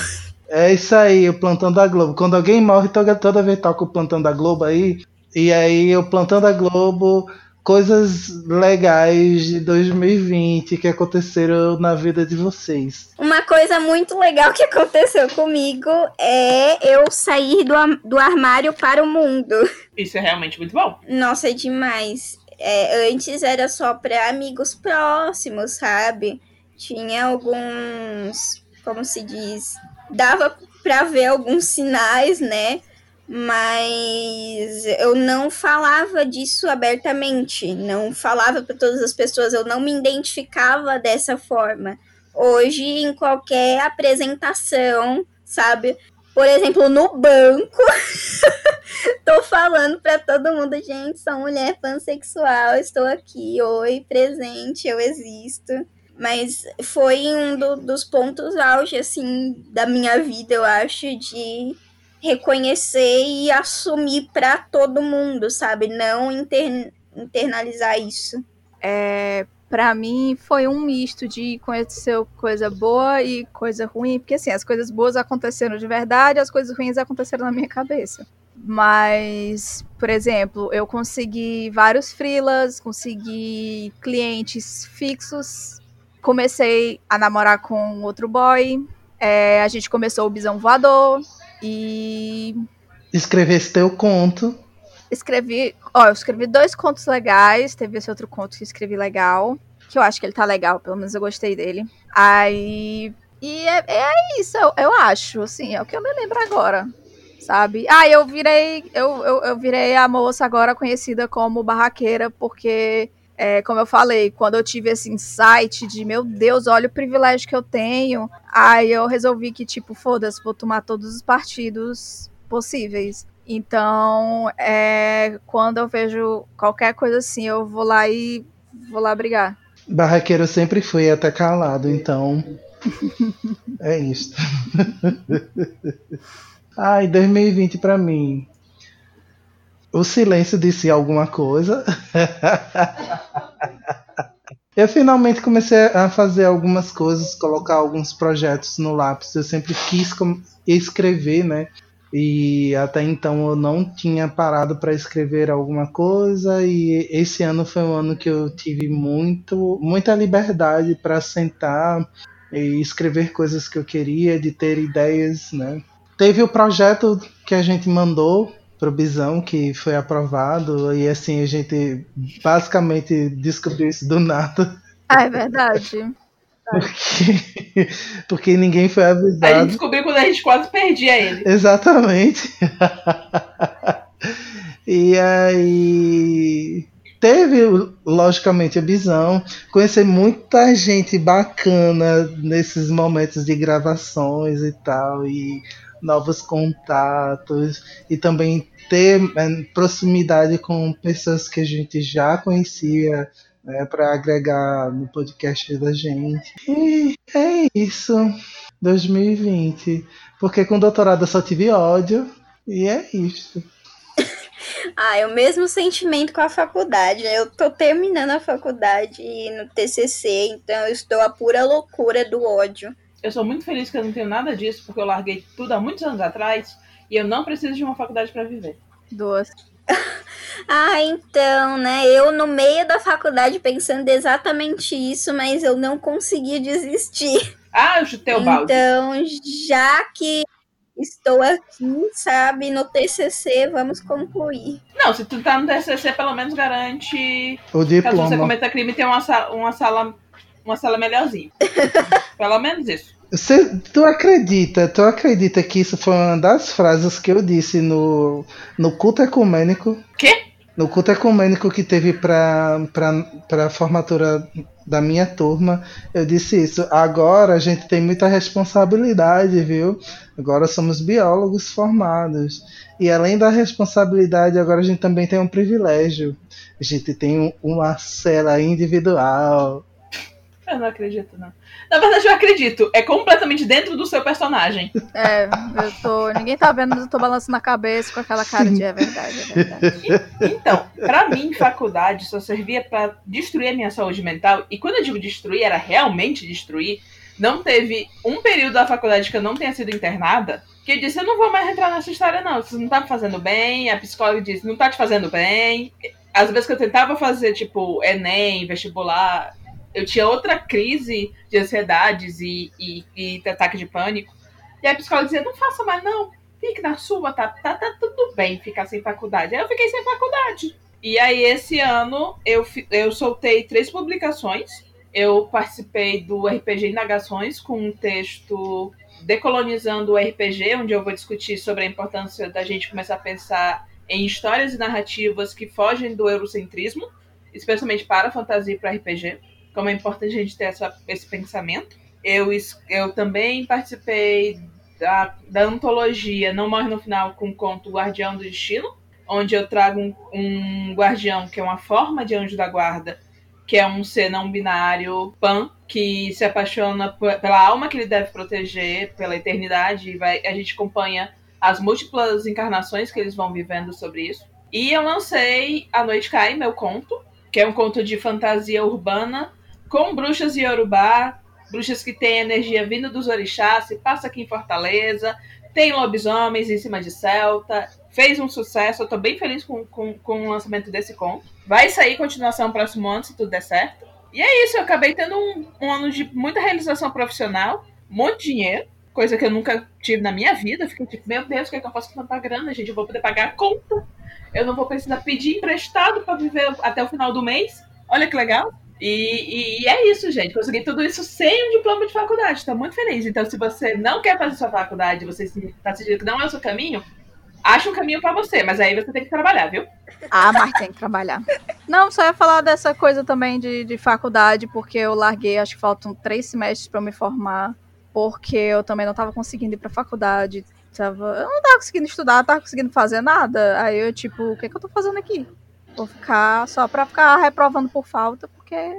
É isso aí, o plantão da Globo. Quando alguém morre, toda, toda vez toca o plantão da Globo aí. E aí, o plantão da Globo coisas legais de 2020 que aconteceram na vida de vocês. Uma coisa muito legal que aconteceu comigo é eu sair do, do armário para o mundo. Isso é realmente muito bom. Nossa, é demais. É, antes era só para amigos próximos, sabe? Tinha alguns, como se diz, dava para ver alguns sinais, né? Mas eu não falava disso abertamente, não falava para todas as pessoas, eu não me identificava dessa forma. Hoje, em qualquer apresentação, sabe? Por exemplo, no banco, tô falando para todo mundo, gente, sou mulher pansexual, estou aqui, oi, presente, eu existo. Mas foi um do, dos pontos auge, assim, da minha vida, eu acho, de reconhecer e assumir para todo mundo, sabe? Não inter, internalizar isso. É, para mim foi um misto de conhecer coisa boa e coisa ruim, porque assim, as coisas boas aconteceram de verdade, as coisas ruins aconteceram na minha cabeça. Mas, por exemplo, eu consegui vários freelas, consegui clientes fixos, comecei a namorar com outro boy, é, a gente começou o Bisão Voador, e. Escrevesse teu conto. Escrevi. Ó, eu escrevi dois contos legais. Teve esse outro conto que escrevi legal. Que eu acho que ele tá legal, pelo menos eu gostei dele. Aí. E é, é isso, eu, eu acho, assim, é o que eu me lembro agora sabe? Ah, eu virei, eu, eu, eu, virei a moça agora conhecida como barraqueira, porque é, como eu falei, quando eu tive esse insight de, meu Deus, olha o privilégio que eu tenho, aí eu resolvi que, tipo, foda-se, vou tomar todos os partidos possíveis. Então, é, quando eu vejo qualquer coisa assim, eu vou lá e vou lá brigar. Barraqueiro sempre foi até calado, então. é isso. Ai, 2020 para mim. O silêncio disse alguma coisa. Eu finalmente comecei a fazer algumas coisas, colocar alguns projetos no lápis. Eu sempre quis escrever, né? E até então eu não tinha parado para escrever alguma coisa e esse ano foi um ano que eu tive muito muita liberdade para sentar e escrever coisas que eu queria, de ter ideias, né? Teve o projeto que a gente mandou pro Bisão, que foi aprovado, e assim, a gente basicamente descobriu isso do nada. Ah, é verdade. Porque, porque ninguém foi avisado. A gente descobriu quando a gente quase perdia ele. Exatamente. e aí teve, logicamente, a visão, conhecer muita gente bacana nesses momentos de gravações e tal, e novos contatos e também ter é, proximidade com pessoas que a gente já conhecia né, para agregar no podcast da gente. E é isso. 2020. Porque com doutorado eu só tive ódio. E é isso. Ah, é o mesmo sentimento com a faculdade. Eu tô terminando a faculdade no TCC, então eu estou a pura loucura do ódio eu sou muito feliz que eu não tenho nada disso, porque eu larguei tudo há muitos anos atrás. e eu não preciso de uma faculdade para viver. Duas. Ah, então, né? Eu no meio da faculdade pensando exatamente isso, mas eu não consegui desistir. Ah, eu chutei o balde. Então, já que estou aqui, sabe, no TCC, vamos concluir. Não, se tu tá no TCC, pelo menos garante. O Caso você diploma. cometa crime, tem uma, sa- uma sala. Uma sala melhorzinha. pelo menos isso. Você, tu acredita, tu acredita que isso foi uma das frases que eu disse no, no culto ecumênico? Quê? No culto ecumênico que teve pra, pra, pra formatura da minha turma, eu disse isso. Agora a gente tem muita responsabilidade, viu? Agora somos biólogos formados. E além da responsabilidade, agora a gente também tem um privilégio. A gente tem um- uma cela individual. Eu não acredito, não. Na verdade, eu acredito. É completamente dentro do seu personagem. É, eu tô. Ninguém tá vendo, mas eu tô balançando a cabeça com aquela cara de é verdade, é verdade. Então, pra mim, faculdade só servia pra destruir a minha saúde mental. E quando eu digo destruir, era realmente destruir. Não teve um período da faculdade que eu não tenha sido internada. Que eu disse, eu não vou mais entrar nessa história, não. Isso não tá me fazendo bem. A psicóloga disse, não tá te fazendo bem. Às vezes que eu tentava fazer, tipo, Enem, vestibular, eu tinha outra crise de ansiedades e, e, e ataque de pânico. E a psicóloga dizia, não faça mais, não. Fique na sua, tá, tá, tá tudo bem ficar sem faculdade. Aí eu fiquei sem faculdade. E aí, esse ano, eu, eu soltei três publicações. Eu participei do RPG Indagações com um texto decolonizando o RPG, onde eu vou discutir sobre a importância da gente começar a pensar em histórias e narrativas que fogem do eurocentrismo, especialmente para fantasia e para RPG. Como é importante a gente ter essa, esse pensamento. Eu, eu também participei da, da antologia Não Morre no Final com o conto Guardião do Destino, onde eu trago um, um guardião que é uma forma de anjo da guarda, que é um ser não binário pan, que se apaixona pela alma que ele deve proteger pela eternidade, e vai, a gente acompanha as múltiplas encarnações que eles vão vivendo sobre isso. E eu lancei A Noite Cai, meu conto, que é um conto de fantasia urbana com bruxas Yorubá, bruxas que têm energia vindo dos orixás, se passa aqui em Fortaleza, tem lobisomens em cima de Celta, fez um sucesso, eu tô bem feliz com, com, com o lançamento desse conto. Vai sair continuação no próximo ano, se tudo der certo. E é isso, eu acabei tendo um, um ano de muita realização profissional, muito dinheiro, coisa que eu nunca tive na minha vida. Eu fiquei tipo, meu Deus, o que, é que eu faço com tanta grana, gente? Eu vou poder pagar a conta. Eu não vou precisar pedir emprestado para viver até o final do mês. Olha que legal. E, e é isso, gente. Consegui tudo isso sem um diploma de faculdade. Estou muito feliz. Então, se você não quer fazer sua faculdade, você está sentindo que não é o seu caminho, acha um caminho para você. Mas aí você tem que trabalhar, viu? Ah, mas tem que trabalhar. Não, só ia falar dessa coisa também de, de faculdade, porque eu larguei, acho que faltam três semestres para me formar, porque eu também não tava conseguindo ir pra faculdade. Tava, eu não tava conseguindo estudar, não tava conseguindo fazer nada. Aí eu, tipo, o que, que eu tô fazendo aqui? Vou ficar só pra ficar reprovando por falta, porque é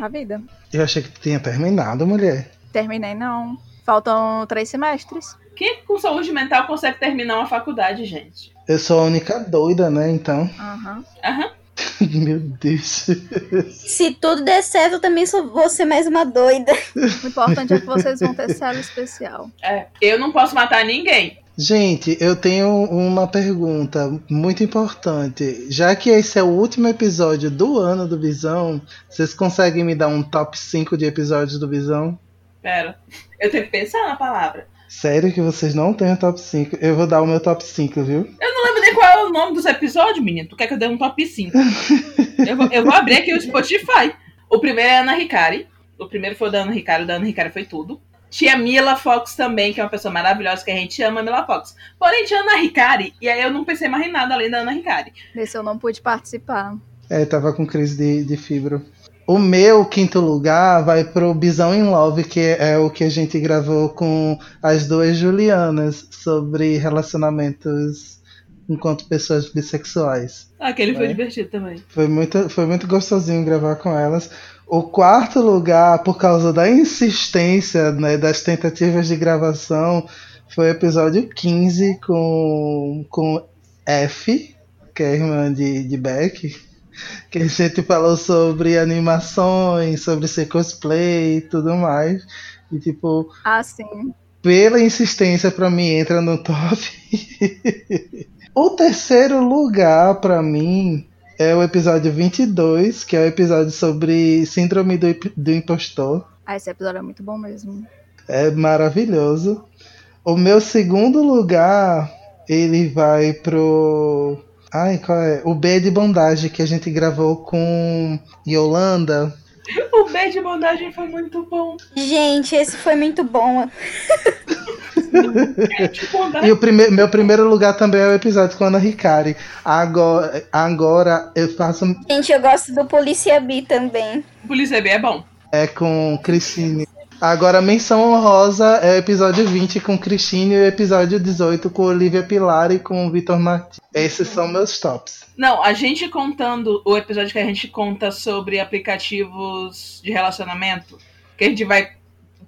a vida. Eu achei que tu tinha terminado, mulher. Terminei, não. Faltam três semestres. Quem com saúde mental consegue terminar uma faculdade, gente? Eu sou a única doida, né? Então. Aham. Aham. Meu Deus. Se tudo der certo, eu também sou, vou ser mais uma doida. O importante é que vocês vão ter cela especial. É. Eu não posso matar ninguém. Gente, eu tenho uma pergunta muito importante. Já que esse é o último episódio do ano do Visão, vocês conseguem me dar um top 5 de episódios do Visão? Pera. Eu tenho que pensar na palavra. Sério que vocês não têm o top 5? Eu vou dar o meu top 5, viu? Eu não lembro nem qual é o nome dos episódios, menino. Tu quer que eu dê um top 5? eu, vou, eu vou abrir aqui o Spotify. O primeiro é Ana Ricari. O primeiro foi o da Ana Ricari. O da Ana Ricari foi tudo. Tinha Mila Fox também, que é uma pessoa maravilhosa, que a gente ama Mila Fox. Porém, tinha Ana Ricari, e aí eu não pensei mais em nada além da Ana Ricari. Nesse eu não pude participar. É, tava com crise de, de fibro. O meu quinto lugar vai pro Bisão in Love, que é o que a gente gravou com as duas Julianas sobre relacionamentos enquanto pessoas bissexuais. Ah, aquele foi É. divertido também. Foi muito, foi muito gostosinho gravar com elas. O quarto lugar, por causa da insistência né, das tentativas de gravação, foi o episódio 15 com, com F, que é a irmã de, de Beck, que a gente falou sobre animações, sobre ser cosplay e tudo mais. E tipo, Ah, sim. pela insistência, para mim entra no top. o terceiro lugar para mim é o episódio 22, que é o episódio sobre síndrome do, do impostor. Ah, esse episódio é muito bom mesmo. É maravilhoso. O meu segundo lugar, ele vai pro. Ai, qual é? O B de bondagem que a gente gravou com Yolanda. O B de bondagem foi muito bom. Gente, esse foi muito bom. e o prime meu primeiro lugar também é o episódio com a Ana Ricari. Agora, agora eu faço. Gente, eu gosto do Polícia B também. Polícia B é bom. É com Cristine. Agora, menção honrosa é o episódio 20 com Cristine e o episódio 18 com Olivia Pilar e com o Vitor Martins. Esses são meus tops. Não, a gente contando o episódio que a gente conta sobre aplicativos de relacionamento, que a gente vai.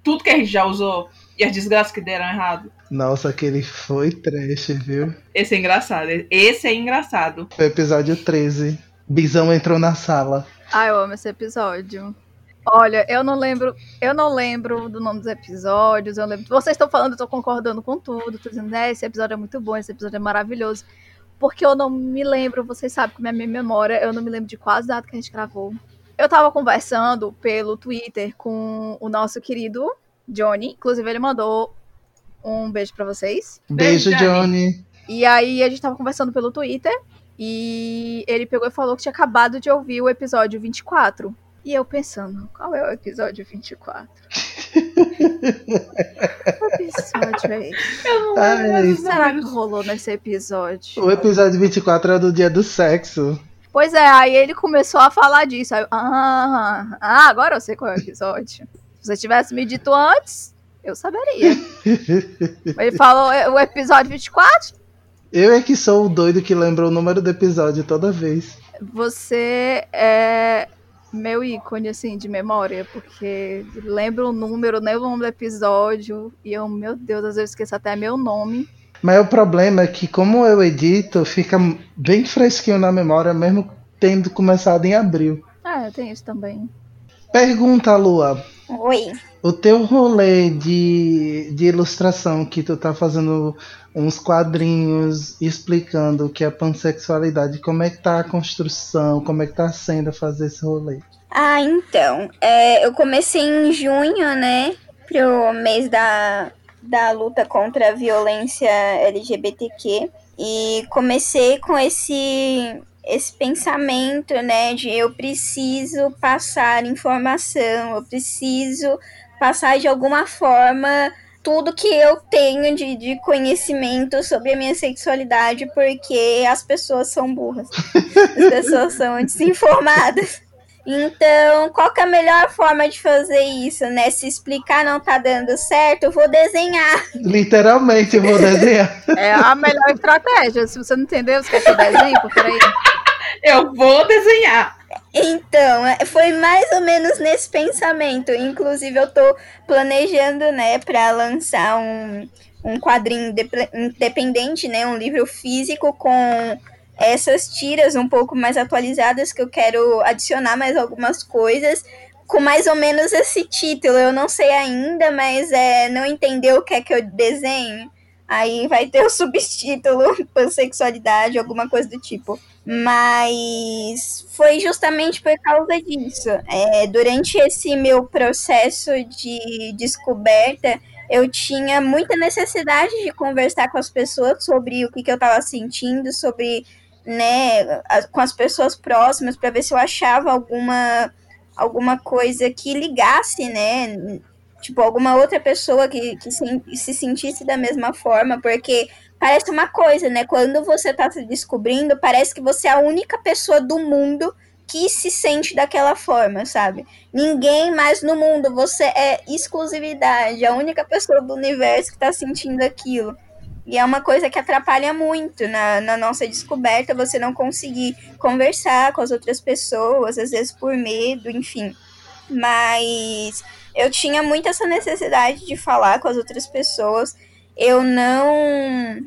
Tudo que a gente já usou e as desgraças que deram errado. Nossa, aquele foi trash, viu? Esse é engraçado. Esse é engraçado. Foi o episódio 13. Bisão entrou na sala. Ah, eu amo esse episódio. Olha, eu não lembro, eu não lembro do nome dos episódios, eu lembro. Vocês estão falando, eu tô concordando com tudo, tô dizendo, né, esse episódio é muito bom, esse episódio é maravilhoso. Porque eu não me lembro, vocês sabem que minha memória, eu não me lembro de quase nada que a gente gravou. Eu tava conversando pelo Twitter com o nosso querido Johnny, inclusive ele mandou um beijo para vocês. Beijo, Johnny. E aí a gente tava conversando pelo Twitter e ele pegou e falou que tinha acabado de ouvir o episódio 24. E eu pensando, qual é o episódio 24? que episódio é esse? Eu não lembro. Será que rolou nesse episódio? O episódio 24 é do dia do sexo. Pois é, aí ele começou a falar disso. Aí, ah, ah, agora eu sei qual é o episódio. Se você tivesse me dito antes, eu saberia. ele falou é, o episódio 24? Eu é que sou o doido que lembra o número do episódio toda vez. Você é meu ícone, assim, de memória, porque lembro o número, lembro o nome do episódio, e eu, meu Deus, às vezes esqueço até meu nome. Mas o problema é que, como eu edito, fica bem fresquinho na memória, mesmo tendo começado em abril. Ah, tem isso também. Pergunta, Lua. Oi. O teu rolê de, de ilustração, que tu tá fazendo uns quadrinhos explicando o que é pansexualidade, como é que tá a construção, como é que tá sendo fazer esse rolê? Ah, então, é, eu comecei em junho, né, pro mês da, da luta contra a violência LGBTQ, e comecei com esse esse pensamento, né, de eu preciso passar informação, eu preciso passar de alguma forma tudo que eu tenho de, de conhecimento sobre a minha sexualidade, porque as pessoas são burras, as pessoas são desinformadas. Então, qual que é a melhor forma de fazer isso, né? Se explicar não tá dando certo, eu vou desenhar. Literalmente, eu vou desenhar. É a melhor estratégia. Se você não entendeu, você quer que eu desenhe? Peraí. Eu vou desenhar. Então, é, foi mais ou menos nesse pensamento. Inclusive, eu tô planejando, né, para lançar um, um quadrinho independente, né, um livro físico com essas tiras um pouco mais atualizadas que eu quero adicionar mais algumas coisas com mais ou menos esse título. Eu não sei ainda, mas é não entendeu o que é que eu desenho. Aí vai ter o subtítulo pansexualidade, alguma coisa do tipo. Mas foi justamente por causa disso. É, durante esse meu processo de descoberta, eu tinha muita necessidade de conversar com as pessoas sobre o que, que eu estava sentindo, sobre, né, com as pessoas próximas, para ver se eu achava alguma, alguma coisa que ligasse, né, tipo, alguma outra pessoa que, que se, se sentisse da mesma forma, porque parece uma coisa, né? Quando você tá se descobrindo, parece que você é a única pessoa do mundo que se sente daquela forma, sabe? Ninguém mais no mundo, você é exclusividade, a única pessoa do universo que tá sentindo aquilo. E é uma coisa que atrapalha muito na, na nossa descoberta, você não conseguir conversar com as outras pessoas, às vezes por medo, enfim. Mas eu tinha muito essa necessidade de falar com as outras pessoas eu não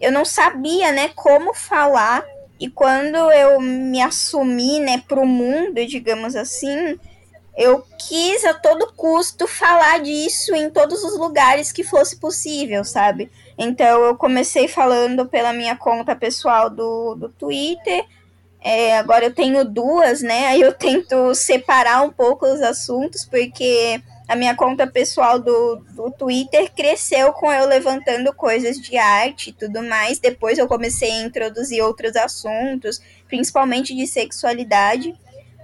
eu não sabia, né, como falar. E quando eu me assumi, né, para o mundo, digamos assim, eu quis a todo custo falar disso em todos os lugares que fosse possível, sabe? Então eu comecei falando pela minha conta pessoal do, do Twitter. É, agora eu tenho duas, né? Aí eu tento separar um pouco os assuntos, porque a minha conta pessoal do, do Twitter cresceu com eu levantando coisas de arte e tudo mais. Depois eu comecei a introduzir outros assuntos, principalmente de sexualidade.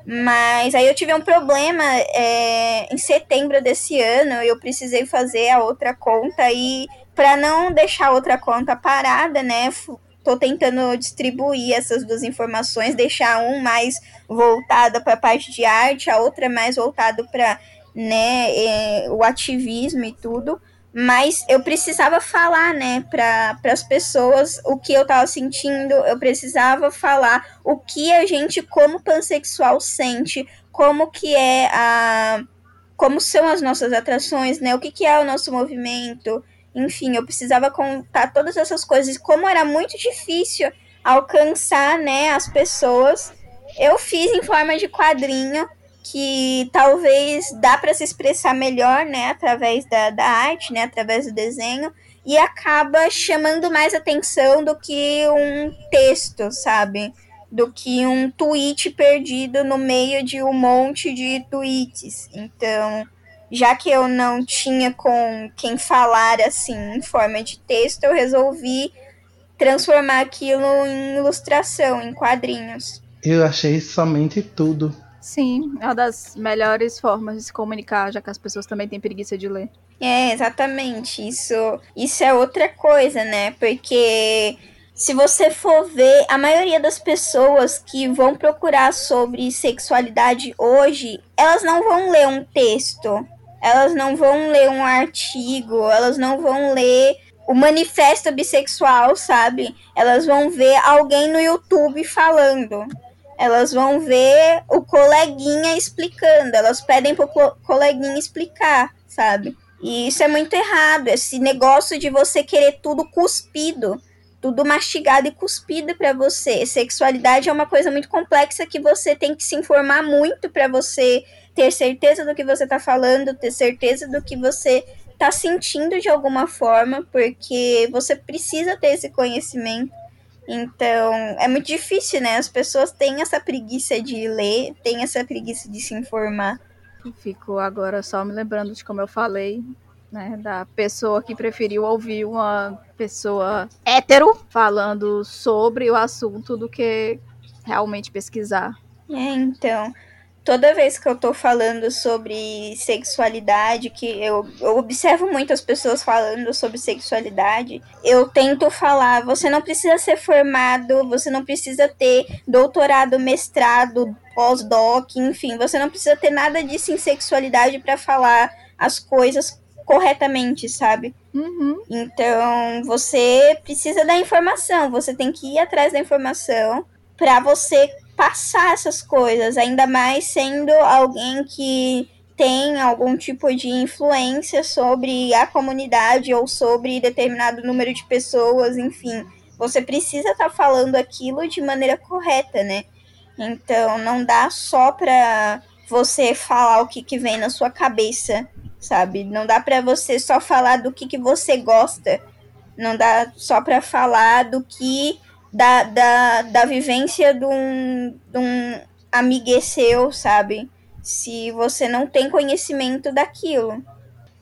Mas aí eu tive um problema é, em setembro desse ano, eu precisei fazer a outra conta e para não deixar outra conta parada, né, tô tentando distribuir essas duas informações, deixar um mais voltado para a parte de arte, a outra mais voltado para né, é, o ativismo e tudo. Mas eu precisava falar, né, para as pessoas o que eu estava sentindo, eu precisava falar o que a gente, como pansexual, sente, como que é a. como são as nossas atrações, né, o que, que é o nosso movimento, enfim, eu precisava contar todas essas coisas, como era muito difícil alcançar, né, as pessoas, eu fiz em forma de quadrinho que talvez dá para se expressar melhor, né, através da, da arte, né, através do desenho, e acaba chamando mais atenção do que um texto, sabe? Do que um tweet perdido no meio de um monte de tweets. Então, já que eu não tinha com quem falar assim em forma de texto, eu resolvi transformar aquilo em ilustração, em quadrinhos. Eu achei somente tudo. Sim, é uma das melhores formas de se comunicar, já que as pessoas também têm preguiça de ler. É, exatamente. Isso, isso é outra coisa, né? Porque se você for ver, a maioria das pessoas que vão procurar sobre sexualidade hoje, elas não vão ler um texto, elas não vão ler um artigo, elas não vão ler o manifesto bissexual, sabe? Elas vão ver alguém no YouTube falando elas vão ver o coleguinha explicando, elas pedem pro coleguinha explicar, sabe? E isso é muito errado, esse negócio de você querer tudo cuspido, tudo mastigado e cuspido para você. Sexualidade é uma coisa muito complexa que você tem que se informar muito para você ter certeza do que você tá falando, ter certeza do que você tá sentindo de alguma forma, porque você precisa ter esse conhecimento. Então, é muito difícil, né? As pessoas têm essa preguiça de ler, têm essa preguiça de se informar. Fico agora só me lembrando de como eu falei, né? Da pessoa que preferiu ouvir uma pessoa hétero falando sobre o assunto do que realmente pesquisar. É, então toda vez que eu tô falando sobre sexualidade, que eu, eu observo muitas pessoas falando sobre sexualidade, eu tento falar, você não precisa ser formado, você não precisa ter doutorado, mestrado, pós-doc, enfim, você não precisa ter nada disso em sexualidade para falar as coisas corretamente, sabe? Uhum. Então, você precisa da informação, você tem que ir atrás da informação para você passar essas coisas, ainda mais sendo alguém que tem algum tipo de influência sobre a comunidade ou sobre determinado número de pessoas, enfim. Você precisa estar tá falando aquilo de maneira correta, né? Então não dá só para você falar o que, que vem na sua cabeça, sabe? Não dá para você só falar do que, que você gosta. Não dá só para falar do que da, da, da vivência de um, de um amigo seu, sabe? Se você não tem conhecimento daquilo.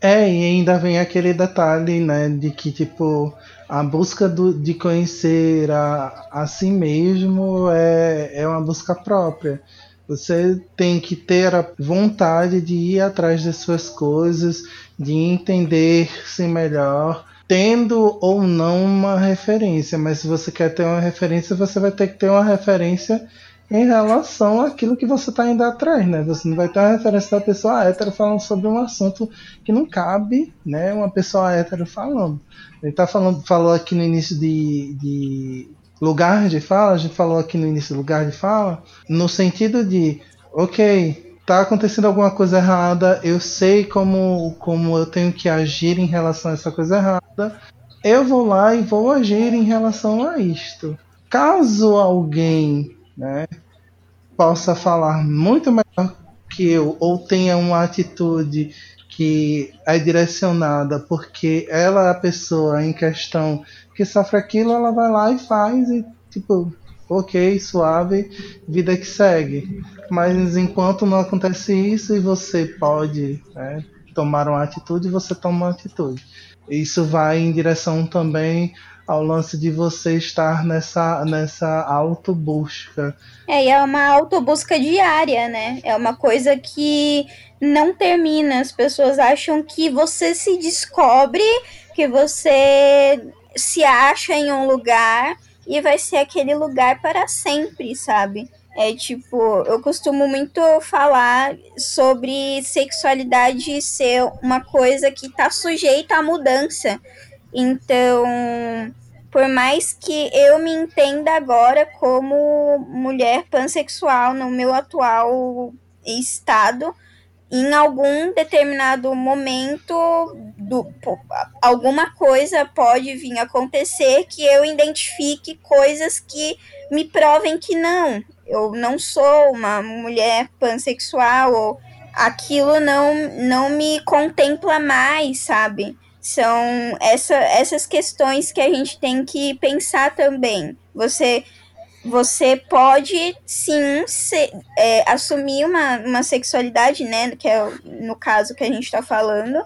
É, e ainda vem aquele detalhe, né, de que, tipo, a busca do, de conhecer a, a si mesmo é, é uma busca própria. Você tem que ter a vontade de ir atrás das suas coisas, de entender-se melhor, tendo ou não uma referência, mas se você quer ter uma referência, você vai ter que ter uma referência em relação àquilo que você está indo atrás, né? Você não vai ter uma referência da pessoa hétero falando sobre um assunto que não cabe, né? Uma pessoa hétero falando. Ele tá falando, falou aqui no início de, de lugar de fala, a gente falou aqui no início lugar de fala, no sentido de, ok, tá acontecendo alguma coisa errada, eu sei como, como eu tenho que agir em relação a essa coisa errada, eu vou lá e vou agir em relação a isto. Caso alguém né, possa falar muito melhor aquilo ou tenha uma atitude que é direcionada porque ela é a pessoa em questão que sofre aquilo, ela vai lá e faz e tipo, ok, suave, vida que segue. Mas enquanto não acontece isso e você pode né, tomar uma atitude, você toma uma atitude. Isso vai em direção também ao lance de você estar nessa, nessa autobusca. É, e é uma autobusca diária, né? É uma coisa que não termina. As pessoas acham que você se descobre, que você se acha em um lugar e vai ser aquele lugar para sempre, sabe? É tipo, eu costumo muito falar sobre sexualidade ser uma coisa que tá sujeita à mudança. Então, por mais que eu me entenda agora como mulher pansexual no meu atual estado, em algum determinado momento do, alguma coisa pode vir acontecer que eu identifique coisas que me provem que não, eu não sou uma mulher pansexual ou aquilo não não me contempla mais, sabe? São essa, essas questões que a gente tem que pensar também. Você você pode sim é, assumir uma, uma sexualidade, né? Que é no caso que a gente está falando,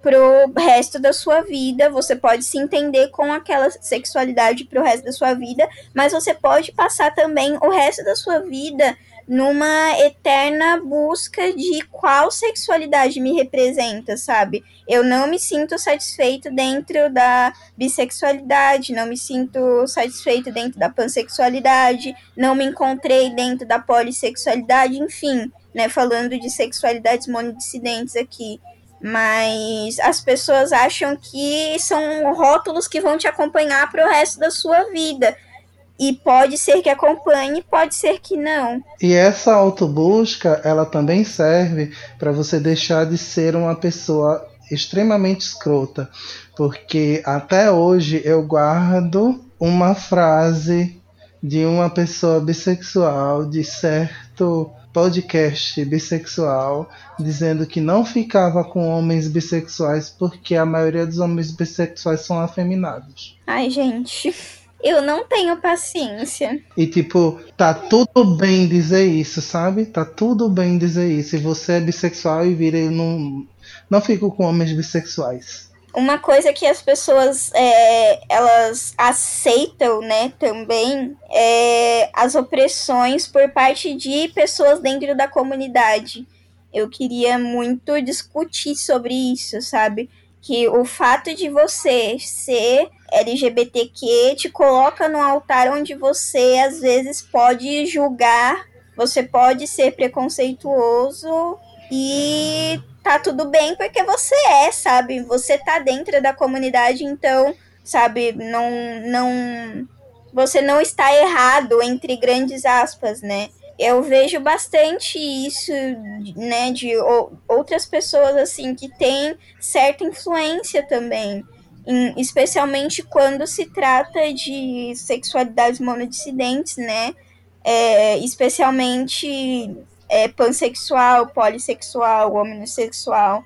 pro resto da sua vida. Você pode se entender com aquela sexualidade pro resto da sua vida, mas você pode passar também o resto da sua vida numa eterna busca de qual sexualidade me representa, sabe? Eu não me sinto satisfeito dentro da bissexualidade, não me sinto satisfeito dentro da pansexualidade, não me encontrei dentro da polissexualidade, enfim, né, falando de sexualidades monodissidentes aqui. Mas as pessoas acham que são rótulos que vão te acompanhar para o resto da sua vida. E pode ser que acompanhe, pode ser que não. E essa autobusca, ela também serve para você deixar de ser uma pessoa extremamente escrota, porque até hoje eu guardo uma frase de uma pessoa bissexual de certo podcast bissexual dizendo que não ficava com homens bissexuais porque a maioria dos homens bissexuais são afeminados. Ai, gente. Eu não tenho paciência. E tipo, tá tudo bem dizer isso, sabe? Tá tudo bem dizer isso. E você é bissexual e vira, eu não, não fico com homens bissexuais. Uma coisa que as pessoas é, elas aceitam, né, também é as opressões por parte de pessoas dentro da comunidade. Eu queria muito discutir sobre isso, sabe? Que o fato de você ser LGBTQ te coloca no altar onde você às vezes pode julgar, você pode ser preconceituoso e tá tudo bem porque você é, sabe? Você tá dentro da comunidade, então, sabe, não não você não está errado entre grandes aspas, né? Eu vejo bastante isso, né, de outras pessoas assim que têm certa influência também em, especialmente quando se trata de sexualidades monodissidentes, né? É, especialmente é, pansexual, polissexual, homossexual.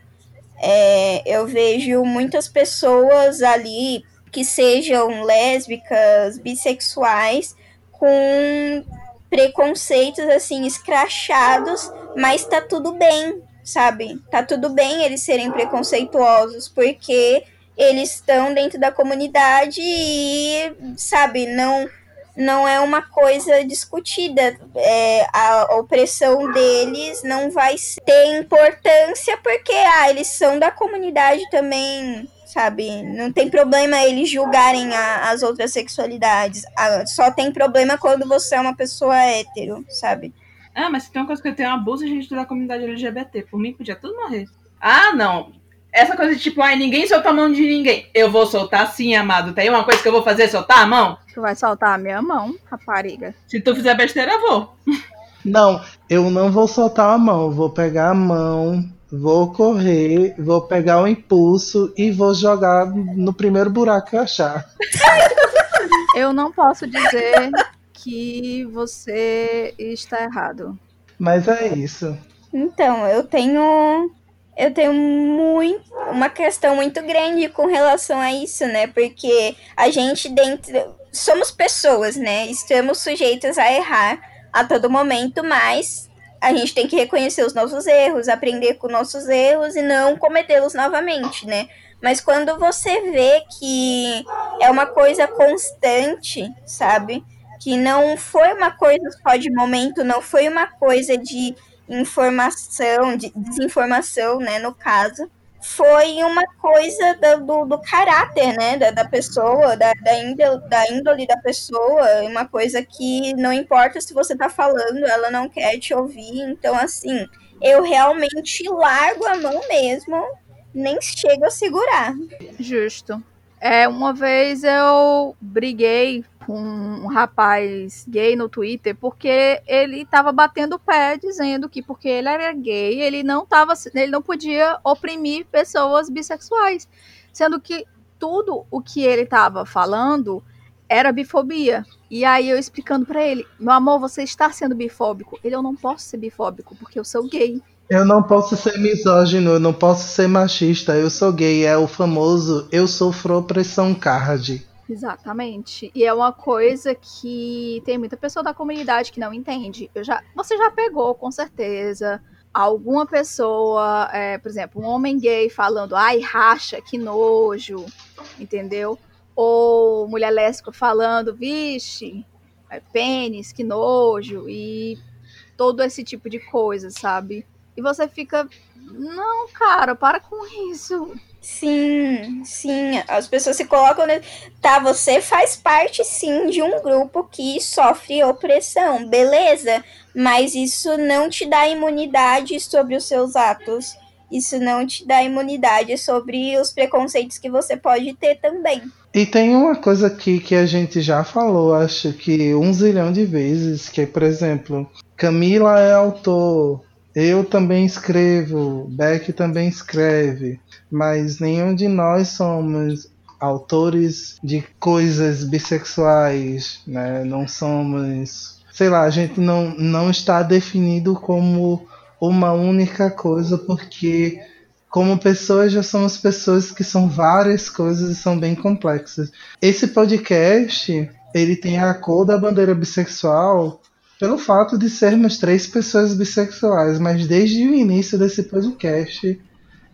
É, eu vejo muitas pessoas ali que sejam lésbicas, bissexuais, com preconceitos assim escrachados, mas tá tudo bem, sabe? Tá tudo bem eles serem preconceituosos, porque eles estão dentro da comunidade e, sabe, não não é uma coisa discutida. É, a opressão deles não vai ter importância porque ah, eles são da comunidade também, sabe? Não tem problema eles julgarem a, as outras sexualidades. Ah, só tem problema quando você é uma pessoa hétero, sabe? Ah, mas tem uma coisa que eu tenho abuso de gente da comunidade LGBT. Por mim, podia tudo morrer. Ah, não essa coisa de tipo, ai, ninguém solta a mão de ninguém. Eu vou soltar sim, amado. Tem uma coisa que eu vou fazer, soltar a mão? Tu vai soltar a minha mão, rapariga. Se tu fizer besteira, eu vou. Não, eu não vou soltar a mão. Eu vou pegar a mão, vou correr, vou pegar o impulso e vou jogar no primeiro buraco que eu achar. eu não posso dizer que você está errado. Mas é isso. Então, eu tenho eu tenho muito uma questão muito grande com relação a isso, né? Porque a gente dentro somos pessoas, né? Estamos sujeitos a errar a todo momento, mas a gente tem que reconhecer os nossos erros, aprender com nossos erros e não cometê-los novamente, né? Mas quando você vê que é uma coisa constante, sabe? Que não foi uma coisa só de momento, não foi uma coisa de informação, de desinformação, né, no caso, foi uma coisa do, do, caráter, né, da, da pessoa, da, da, índole, da índole da pessoa, uma coisa que não importa se você tá falando, ela não quer te ouvir, então, assim, eu realmente largo a mão mesmo, nem chego a segurar. Justo. É, uma vez eu briguei com um rapaz gay no Twitter porque ele estava batendo o pé dizendo que porque ele era gay, ele não tava, ele não podia oprimir pessoas bissexuais, sendo que tudo o que ele estava falando era bifobia. E aí eu explicando para ele, meu amor, você está sendo bifóbico. Ele, eu não posso ser bifóbico porque eu sou gay. Eu não posso ser misógino, eu não posso ser machista, eu sou gay, é o famoso eu sofro opressão card. Exatamente. E é uma coisa que tem muita pessoa da comunidade que não entende. Eu já, você já pegou, com certeza, alguma pessoa, é, por exemplo, um homem gay falando, ai, racha, que nojo, entendeu? Ou mulher lésbica falando, vixe, é, pênis, que nojo, e todo esse tipo de coisa, sabe? E você fica, não, cara, para com isso. Sim, sim. As pessoas se colocam. Tá, você faz parte sim de um grupo que sofre opressão, beleza? Mas isso não te dá imunidade sobre os seus atos. Isso não te dá imunidade sobre os preconceitos que você pode ter também. E tem uma coisa aqui que a gente já falou, acho que um zilhão de vezes, que, por exemplo, Camila é autor, eu também escrevo, Beck também escreve, mas nenhum de nós somos autores de coisas bissexuais, né? Não somos, sei lá, a gente não, não está definido como uma única coisa, porque como pessoas já somos pessoas que são várias coisas e são bem complexas. Esse podcast, ele tem a cor da bandeira bissexual pelo fato de sermos três pessoas bissexuais, mas desde o início desse podcast,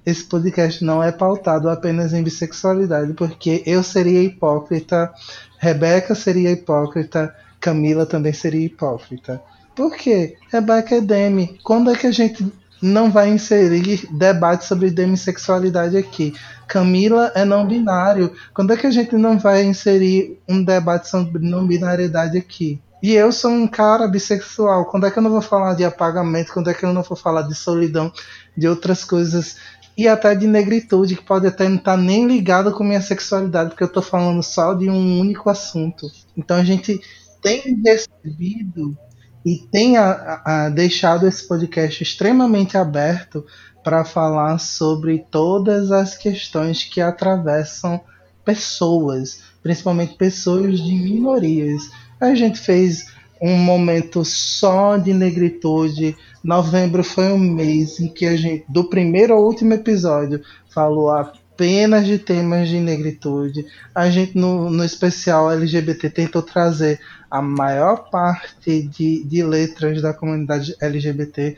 esse podcast não é pautado apenas em bissexualidade, porque eu seria hipócrita, Rebeca seria hipócrita, Camila também seria hipócrita. Por quê? Rebeca é demi. Quando é que a gente não vai inserir debate sobre demissexualidade aqui? Camila é não binário. Quando é que a gente não vai inserir um debate sobre não binariedade aqui? E eu sou um cara bissexual. Quando é que eu não vou falar de apagamento? Quando é que eu não vou falar de solidão, de outras coisas? E até de negritude, que pode até não estar tá nem ligado com minha sexualidade, porque eu estou falando só de um único assunto. Então a gente tem recebido e tem a, a, deixado esse podcast extremamente aberto para falar sobre todas as questões que atravessam pessoas, principalmente pessoas de minorias a gente fez um momento só de negritude. Novembro foi um mês em que a gente, do primeiro ao último episódio, falou apenas de temas de negritude. A gente, no, no especial LGBT, tentou trazer a maior parte de, de letras da comunidade LGBT.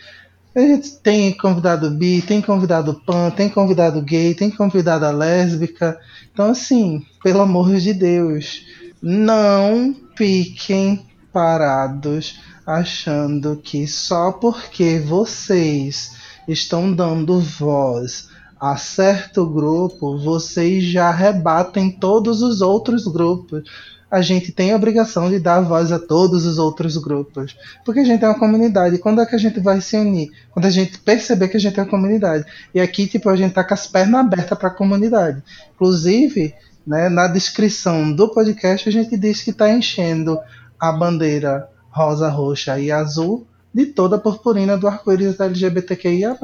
A gente tem convidado bi, tem convidado pan, tem convidado gay, tem convidado a lésbica. Então, assim, pelo amor de Deus, não fiquem parados achando que só porque vocês estão dando voz a certo grupo, vocês já rebatem todos os outros grupos. A gente tem a obrigação de dar voz a todos os outros grupos. Porque a gente é uma comunidade. Quando é que a gente vai se unir? Quando a gente perceber que a gente é uma comunidade. E aqui, tipo, a gente tá com as pernas abertas para a comunidade. Inclusive, né? Na descrição do podcast a gente diz que está enchendo a bandeira rosa, roxa e azul de toda a purpurina do arco-íris LGBTQIA+.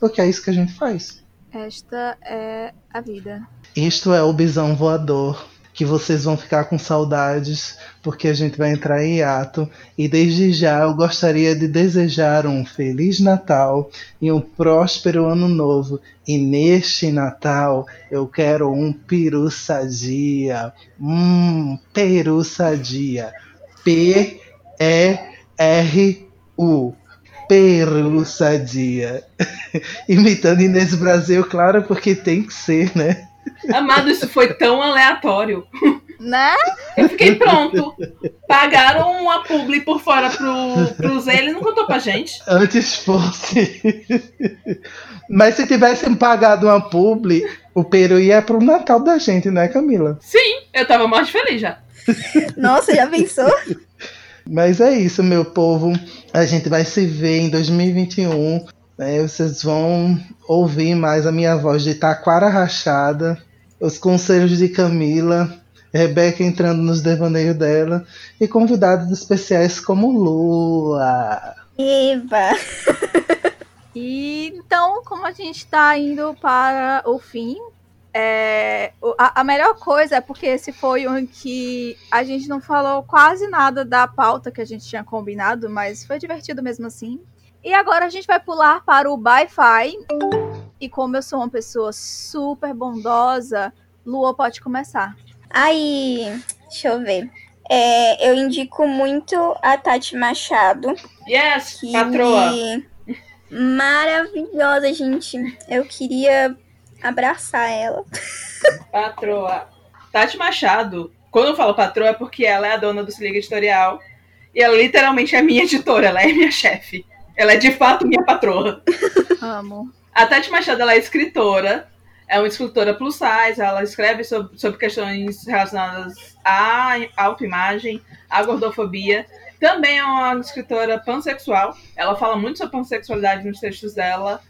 Porque é isso que a gente faz. Esta é a vida. Isto é o bisão voador que vocês vão ficar com saudades, porque a gente vai entrar em ato. E desde já eu gostaria de desejar um Feliz Natal e um próspero Ano Novo. E neste Natal eu quero um peru sadia. Hum, peru sadia. P-E-R-U. Peru sadia. Imitando Inês Brasil, claro, porque tem que ser, né? Amado, isso foi tão aleatório. Né? Eu fiquei pronto. Pagaram uma publi por fora pro, pro Zé, ele não contou pra gente. Antes fosse. Mas se tivessem pagado uma publi, o Peru ia pro Natal da gente, né, Camila? Sim, eu tava mais feliz já. Nossa, já pensou? Mas é isso, meu povo. A gente vai se ver em 2021. Né? Vocês vão ouvir mais a minha voz de taquara rachada, os conselhos de Camila, Rebeca entrando nos devaneios dela e convidados especiais como Lua. Eba! E então, como a gente está indo para o fim, é, a, a melhor coisa é porque esse foi um que a gente não falou quase nada da pauta que a gente tinha combinado, mas foi divertido mesmo assim. E agora a gente vai pular para o Wi-Fi. E como eu sou uma pessoa super bondosa, Lua pode começar. Aí, deixa eu ver. É, eu indico muito a Tati Machado. Yes, Que patroa. maravilhosa, gente. Eu queria abraçar ela. Patroa. Tati Machado. Quando eu falo patroa é porque ela é a dona do Se Liga Editorial. E ela literalmente é minha editora, ela é minha chefe. Ela é de fato minha patroa. Amo. A Tati Machado ela é escritora, é uma escritora plus size, ela escreve sobre, sobre questões relacionadas à autoimagem, à gordofobia. Também é uma escritora pansexual, ela fala muito sobre pansexualidade nos textos dela.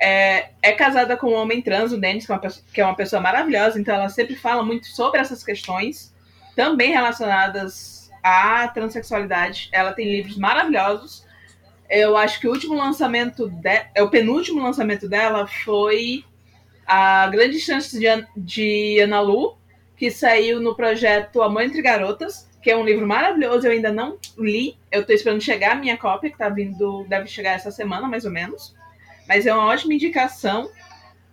É, é casada com um homem trans, o Denis, que é, pessoa, que é uma pessoa maravilhosa, então ela sempre fala muito sobre essas questões, também relacionadas à transexualidade. Ela tem livros maravilhosos. Eu acho que o último lançamento, de, é o penúltimo lançamento dela foi a Grande Chance de, de Ana Lu, que saiu no projeto Amor Entre Garotas, que é um livro maravilhoso, eu ainda não li. Eu tô esperando chegar a minha cópia, que tá vindo, deve chegar essa semana, mais ou menos. Mas é uma ótima indicação.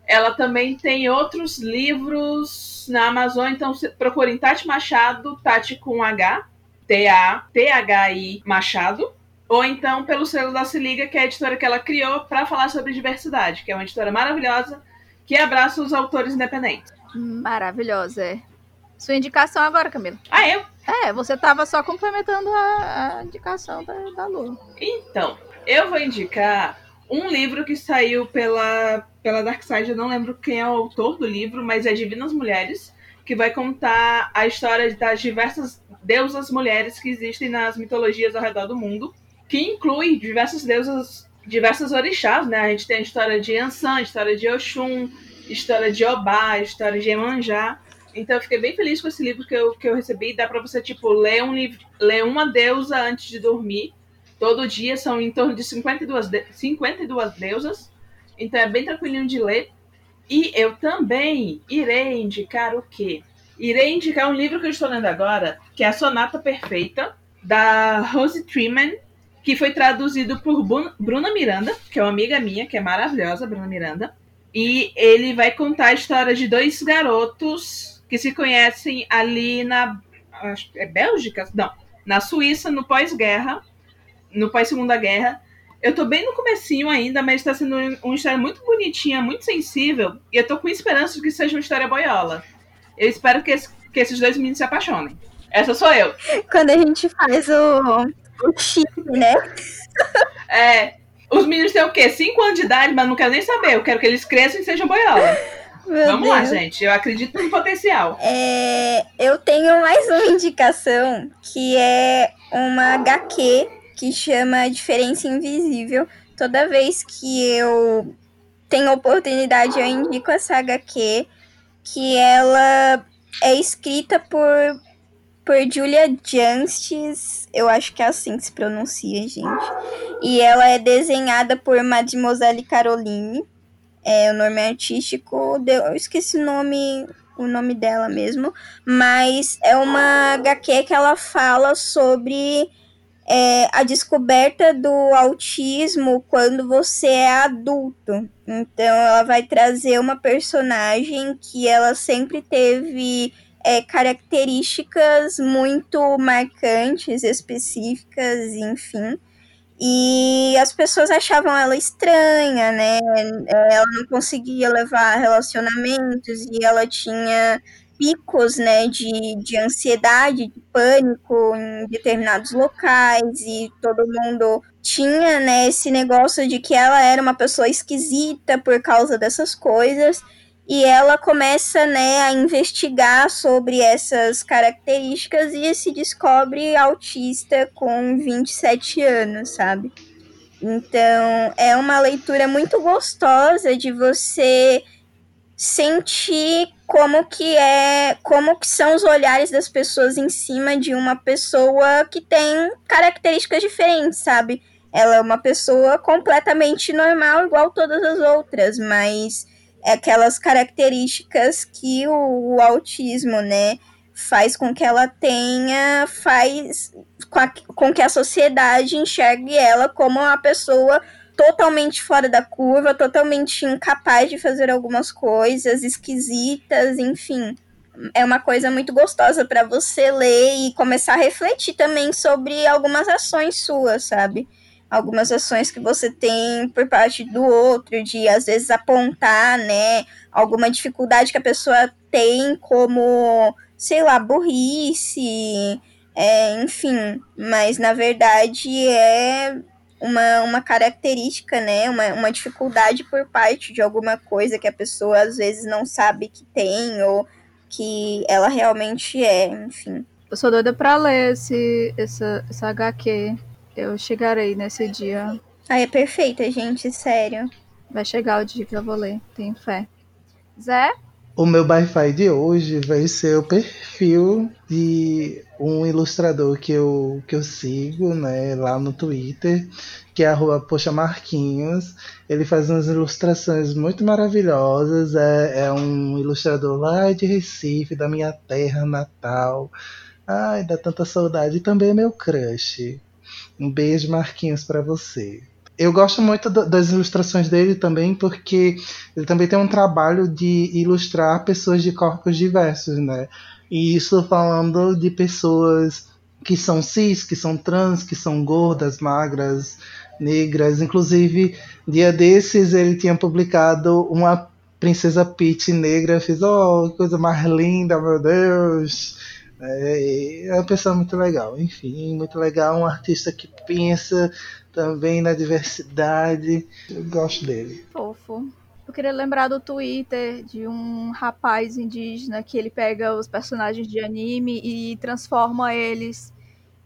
Ela também tem outros livros na Amazon, então procurem Tati Machado, Tati com H, T-A-T-H-I Machado. Ou então pelo selo da Se Liga, que é a editora que ela criou para falar sobre diversidade, que é uma editora maravilhosa que abraça os autores independentes. Maravilhosa, é. Sua indicação agora, Camila. Ah, eu? É, você tava só complementando a, a indicação da, da Lu. Então, eu vou indicar um livro que saiu pela, pela Dark Side, eu não lembro quem é o autor do livro, mas é Divinas Mulheres, que vai contar a história das diversas deusas mulheres que existem nas mitologias ao redor do mundo, que inclui diversas deusas, diversas orixás, né? A gente tem a história de Ansan, história de Oxum, história de Obá, história de Emanjá. Então eu fiquei bem feliz com esse livro que eu, que eu recebi. Dá pra você, tipo, ler, um livro, ler uma deusa antes de dormir. Todo dia são em torno de 52, de 52 deusas. Então é bem tranquilinho de ler. E eu também irei indicar o quê? Irei indicar um livro que eu estou lendo agora, que é a Sonata Perfeita, da Rose Treeman, que foi traduzido por Bruna Miranda, que é uma amiga minha, que é maravilhosa, Bruna Miranda. E ele vai contar a história de dois garotos que se conhecem ali na. Acho, é Bélgica? Não. Na Suíça, no pós-guerra. No pós-segunda guerra. Eu tô bem no comecinho ainda, mas tá sendo uma história muito bonitinha, muito sensível. E eu tô com esperança de que seja uma história boiola. Eu espero que, esse- que esses dois meninos se apaixonem. Essa sou eu. Quando a gente faz o, o chip, né? É, os meninos têm o quê? 5 anos de idade, mas não quero nem saber. Eu quero que eles cresçam e sejam boiola. Meu Vamos lá, Deus. gente. Eu acredito no potencial. É, eu tenho mais uma indicação que é uma HQ que chama Diferença Invisível. Toda vez que eu tenho oportunidade, eu indico essa HQ, que ela é escrita por, por Julia Justice, eu acho que é assim que se pronuncia, gente. E ela é desenhada por Mademoiselle Caroline. É, o nome artístico, deu- eu esqueci o nome o nome dela mesmo, mas é uma HQ que ela fala sobre é, a descoberta do autismo quando você é adulto. Então ela vai trazer uma personagem que ela sempre teve é, características muito marcantes, específicas, enfim. E as pessoas achavam ela estranha, né? Ela não conseguia levar relacionamentos e ela tinha picos, né, de, de ansiedade, de pânico em determinados locais e todo mundo tinha, né, esse negócio de que ela era uma pessoa esquisita por causa dessas coisas e ela começa, né, a investigar sobre essas características e se descobre autista com 27 anos, sabe? Então, é uma leitura muito gostosa de você sentir como que é, como que são os olhares das pessoas em cima de uma pessoa que tem características diferentes, sabe? Ela é uma pessoa completamente normal, igual todas as outras, mas aquelas características que o, o autismo, né, faz com que ela tenha, faz com, a, com que a sociedade enxergue ela como uma pessoa totalmente fora da curva, totalmente incapaz de fazer algumas coisas esquisitas, enfim. É uma coisa muito gostosa para você ler e começar a refletir também sobre algumas ações suas, sabe? Algumas ações que você tem por parte do outro, de às vezes apontar, né, alguma dificuldade que a pessoa tem, como, sei lá, burrice, é, enfim. Mas na verdade é uma, uma característica, né? Uma, uma dificuldade por parte de alguma coisa que a pessoa às vezes não sabe que tem ou que ela realmente é, enfim. Eu sou doida pra ler esse, essa, essa HQ. Eu chegarei nesse dia. Ah, é perfeita, gente, sério. Vai chegar o dia que eu vou ler, tenho fé. Zé? O meu Wi-Fi de hoje vai ser o perfil de um ilustrador que eu, que eu sigo, né, lá no Twitter, que é arroba Poxa Marquinhos. Ele faz umas ilustrações muito maravilhosas, é, é um ilustrador lá de Recife, da minha terra natal. Ai, dá tanta saudade. E também é meu crush. Um beijo, Marquinhos, para você eu gosto muito das ilustrações dele também, porque ele também tem um trabalho de ilustrar pessoas de corpos diversos, né? E isso falando de pessoas que são cis, que são trans, que são gordas, magras, negras. Inclusive, dia desses ele tinha publicado uma Princesa Peach negra. Eu fiz, oh, coisa mais linda, meu Deus. É, é uma pessoa muito legal, enfim, muito legal. Um artista que pensa também na diversidade. Eu gosto dele. Fofo. Eu queria lembrar do Twitter de um rapaz indígena que ele pega os personagens de anime e transforma eles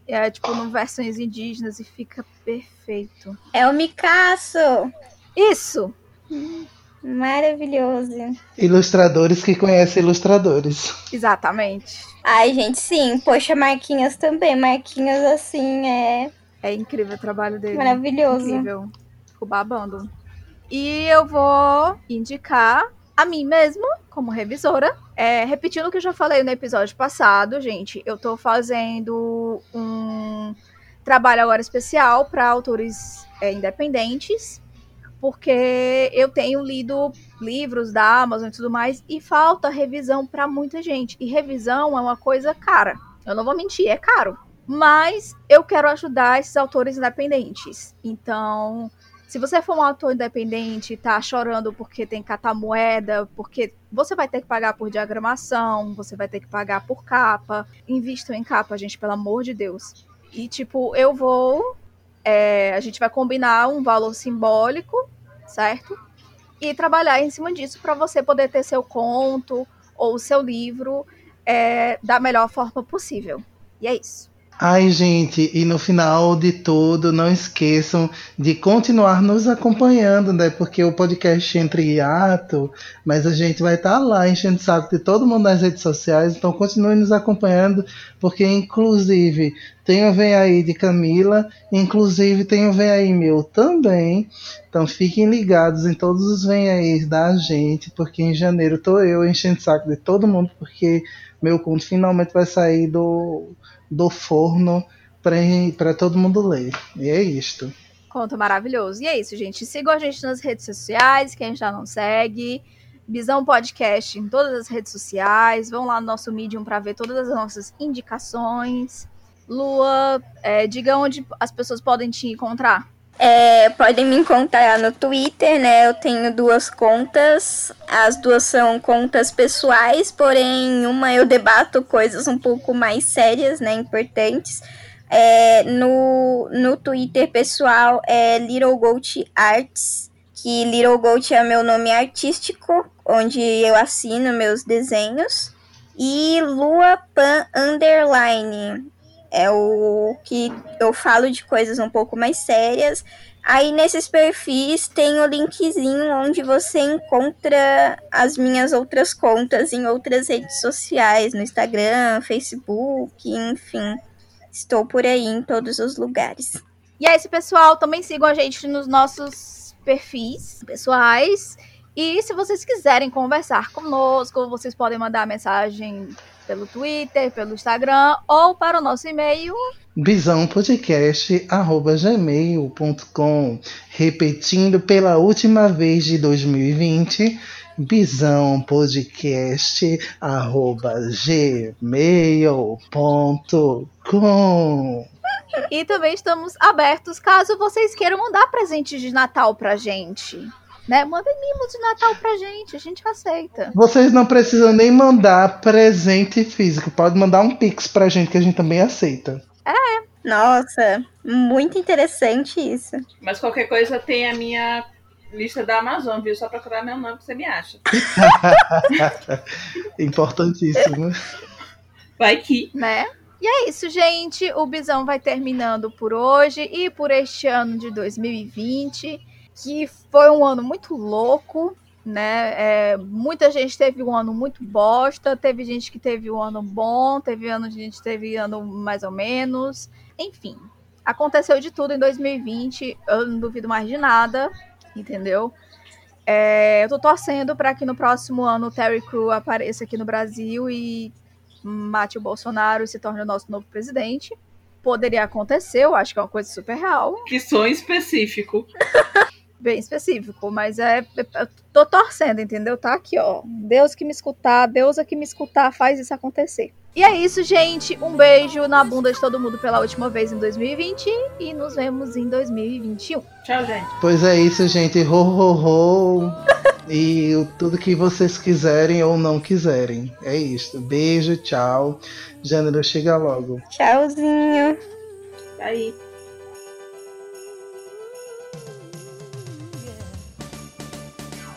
é, tipo, em versões indígenas e fica perfeito. É o Micasso! Isso! Maravilhoso. Ilustradores que conhecem ilustradores. Exatamente. Ai, gente, sim. Poxa, Marquinhos também. Marquinhos, assim, é é incrível o trabalho dele. Maravilhoso. Incrível. Fico babando. E eu vou indicar a mim mesmo como revisora. É, repetindo o que eu já falei no episódio passado, gente, eu tô fazendo um trabalho agora especial para autores é, independentes, porque eu tenho lido livros da Amazon e tudo mais e falta revisão para muita gente. E revisão é uma coisa cara. Eu não vou mentir, é caro. Mas eu quero ajudar esses autores independentes. Então, se você for um autor independente e tá chorando porque tem que catar moeda, porque você vai ter que pagar por diagramação, você vai ter que pagar por capa. Invistam em capa, gente, pelo amor de Deus. E, tipo, eu vou. É, a gente vai combinar um valor simbólico, certo? E trabalhar em cima disso para você poder ter seu conto ou seu livro é, da melhor forma possível. E é isso. Ai, gente, e no final de tudo, não esqueçam de continuar nos acompanhando, né? Porque o podcast entra em hiato, mas a gente vai estar tá lá enchendo o saco de todo mundo nas redes sociais, então continue nos acompanhando, porque inclusive tem o Vem Aí de Camila, inclusive tem o Vem Aí meu também. Então fiquem ligados em todos os Vem Aí da gente, porque em janeiro tô eu enchendo o saco de todo mundo, porque meu conto finalmente vai sair do do forno para todo mundo ler. E é isto. Conto maravilhoso. E é isso, gente. Sigam a gente nas redes sociais, quem já não segue. Visão Podcast em todas as redes sociais. Vão lá no nosso Medium para ver todas as nossas indicações. Lua, é, diga onde as pessoas podem te encontrar. É, podem me encontrar no Twitter, né? Eu tenho duas contas. As duas são contas pessoais, porém, uma eu debato coisas um pouco mais sérias, né? Importantes. É, no, no Twitter pessoal é Little Goat Arts, que Little Goat é meu nome artístico, onde eu assino meus desenhos. E Lua Pan Underline é o que eu falo de coisas um pouco mais sérias. Aí nesses perfis tem o linkzinho onde você encontra as minhas outras contas em outras redes sociais, no Instagram, Facebook, enfim. Estou por aí em todos os lugares. E é isso, pessoal. Também sigam a gente nos nossos perfis pessoais. E se vocês quiserem conversar conosco, vocês podem mandar mensagem pelo Twitter, pelo Instagram ou para o nosso e-mail bisãopodcast@gmail.com. Repetindo pela última vez de 2020, bisãopodcast@gmail.com. E também estamos abertos caso vocês queiram mandar presentes de Natal pra gente né? Manda mimos de Natal pra gente, a gente aceita. Vocês não precisam nem mandar presente físico, pode mandar um pix pra gente que a gente também aceita. É. Nossa, muito interessante isso. Mas qualquer coisa tem a minha lista da Amazon, viu? Só procurar meu nome que você me acha. Importantíssimo. Vai que. Né? E é isso, gente. O Bisão vai terminando por hoje e por este ano de 2020 que foi um ano muito louco, né? É, muita gente teve um ano muito bosta, teve gente que teve um ano bom, teve ano a gente teve ano mais ou menos. Enfim, aconteceu de tudo em 2020, eu não duvido mais de nada, entendeu? É, eu tô torcendo para que no próximo ano o Terry Crew apareça aqui no Brasil e mate o Bolsonaro e se torne o nosso novo presidente. Poderia acontecer, eu acho que é uma coisa super real. Que sonho específico. bem específico, mas é. Eu tô torcendo, entendeu? Tá aqui, ó. Deus que me escutar, Deus é que me escutar, faz isso acontecer. E é isso, gente. Um beijo na bunda de todo mundo pela última vez em 2020 e nos vemos em 2021. Tchau, gente. Pois é isso, gente. Ho, ho, ho. e tudo que vocês quiserem ou não quiserem. É isso. Beijo, tchau. Gênero, chega logo. Tchauzinho. Aí.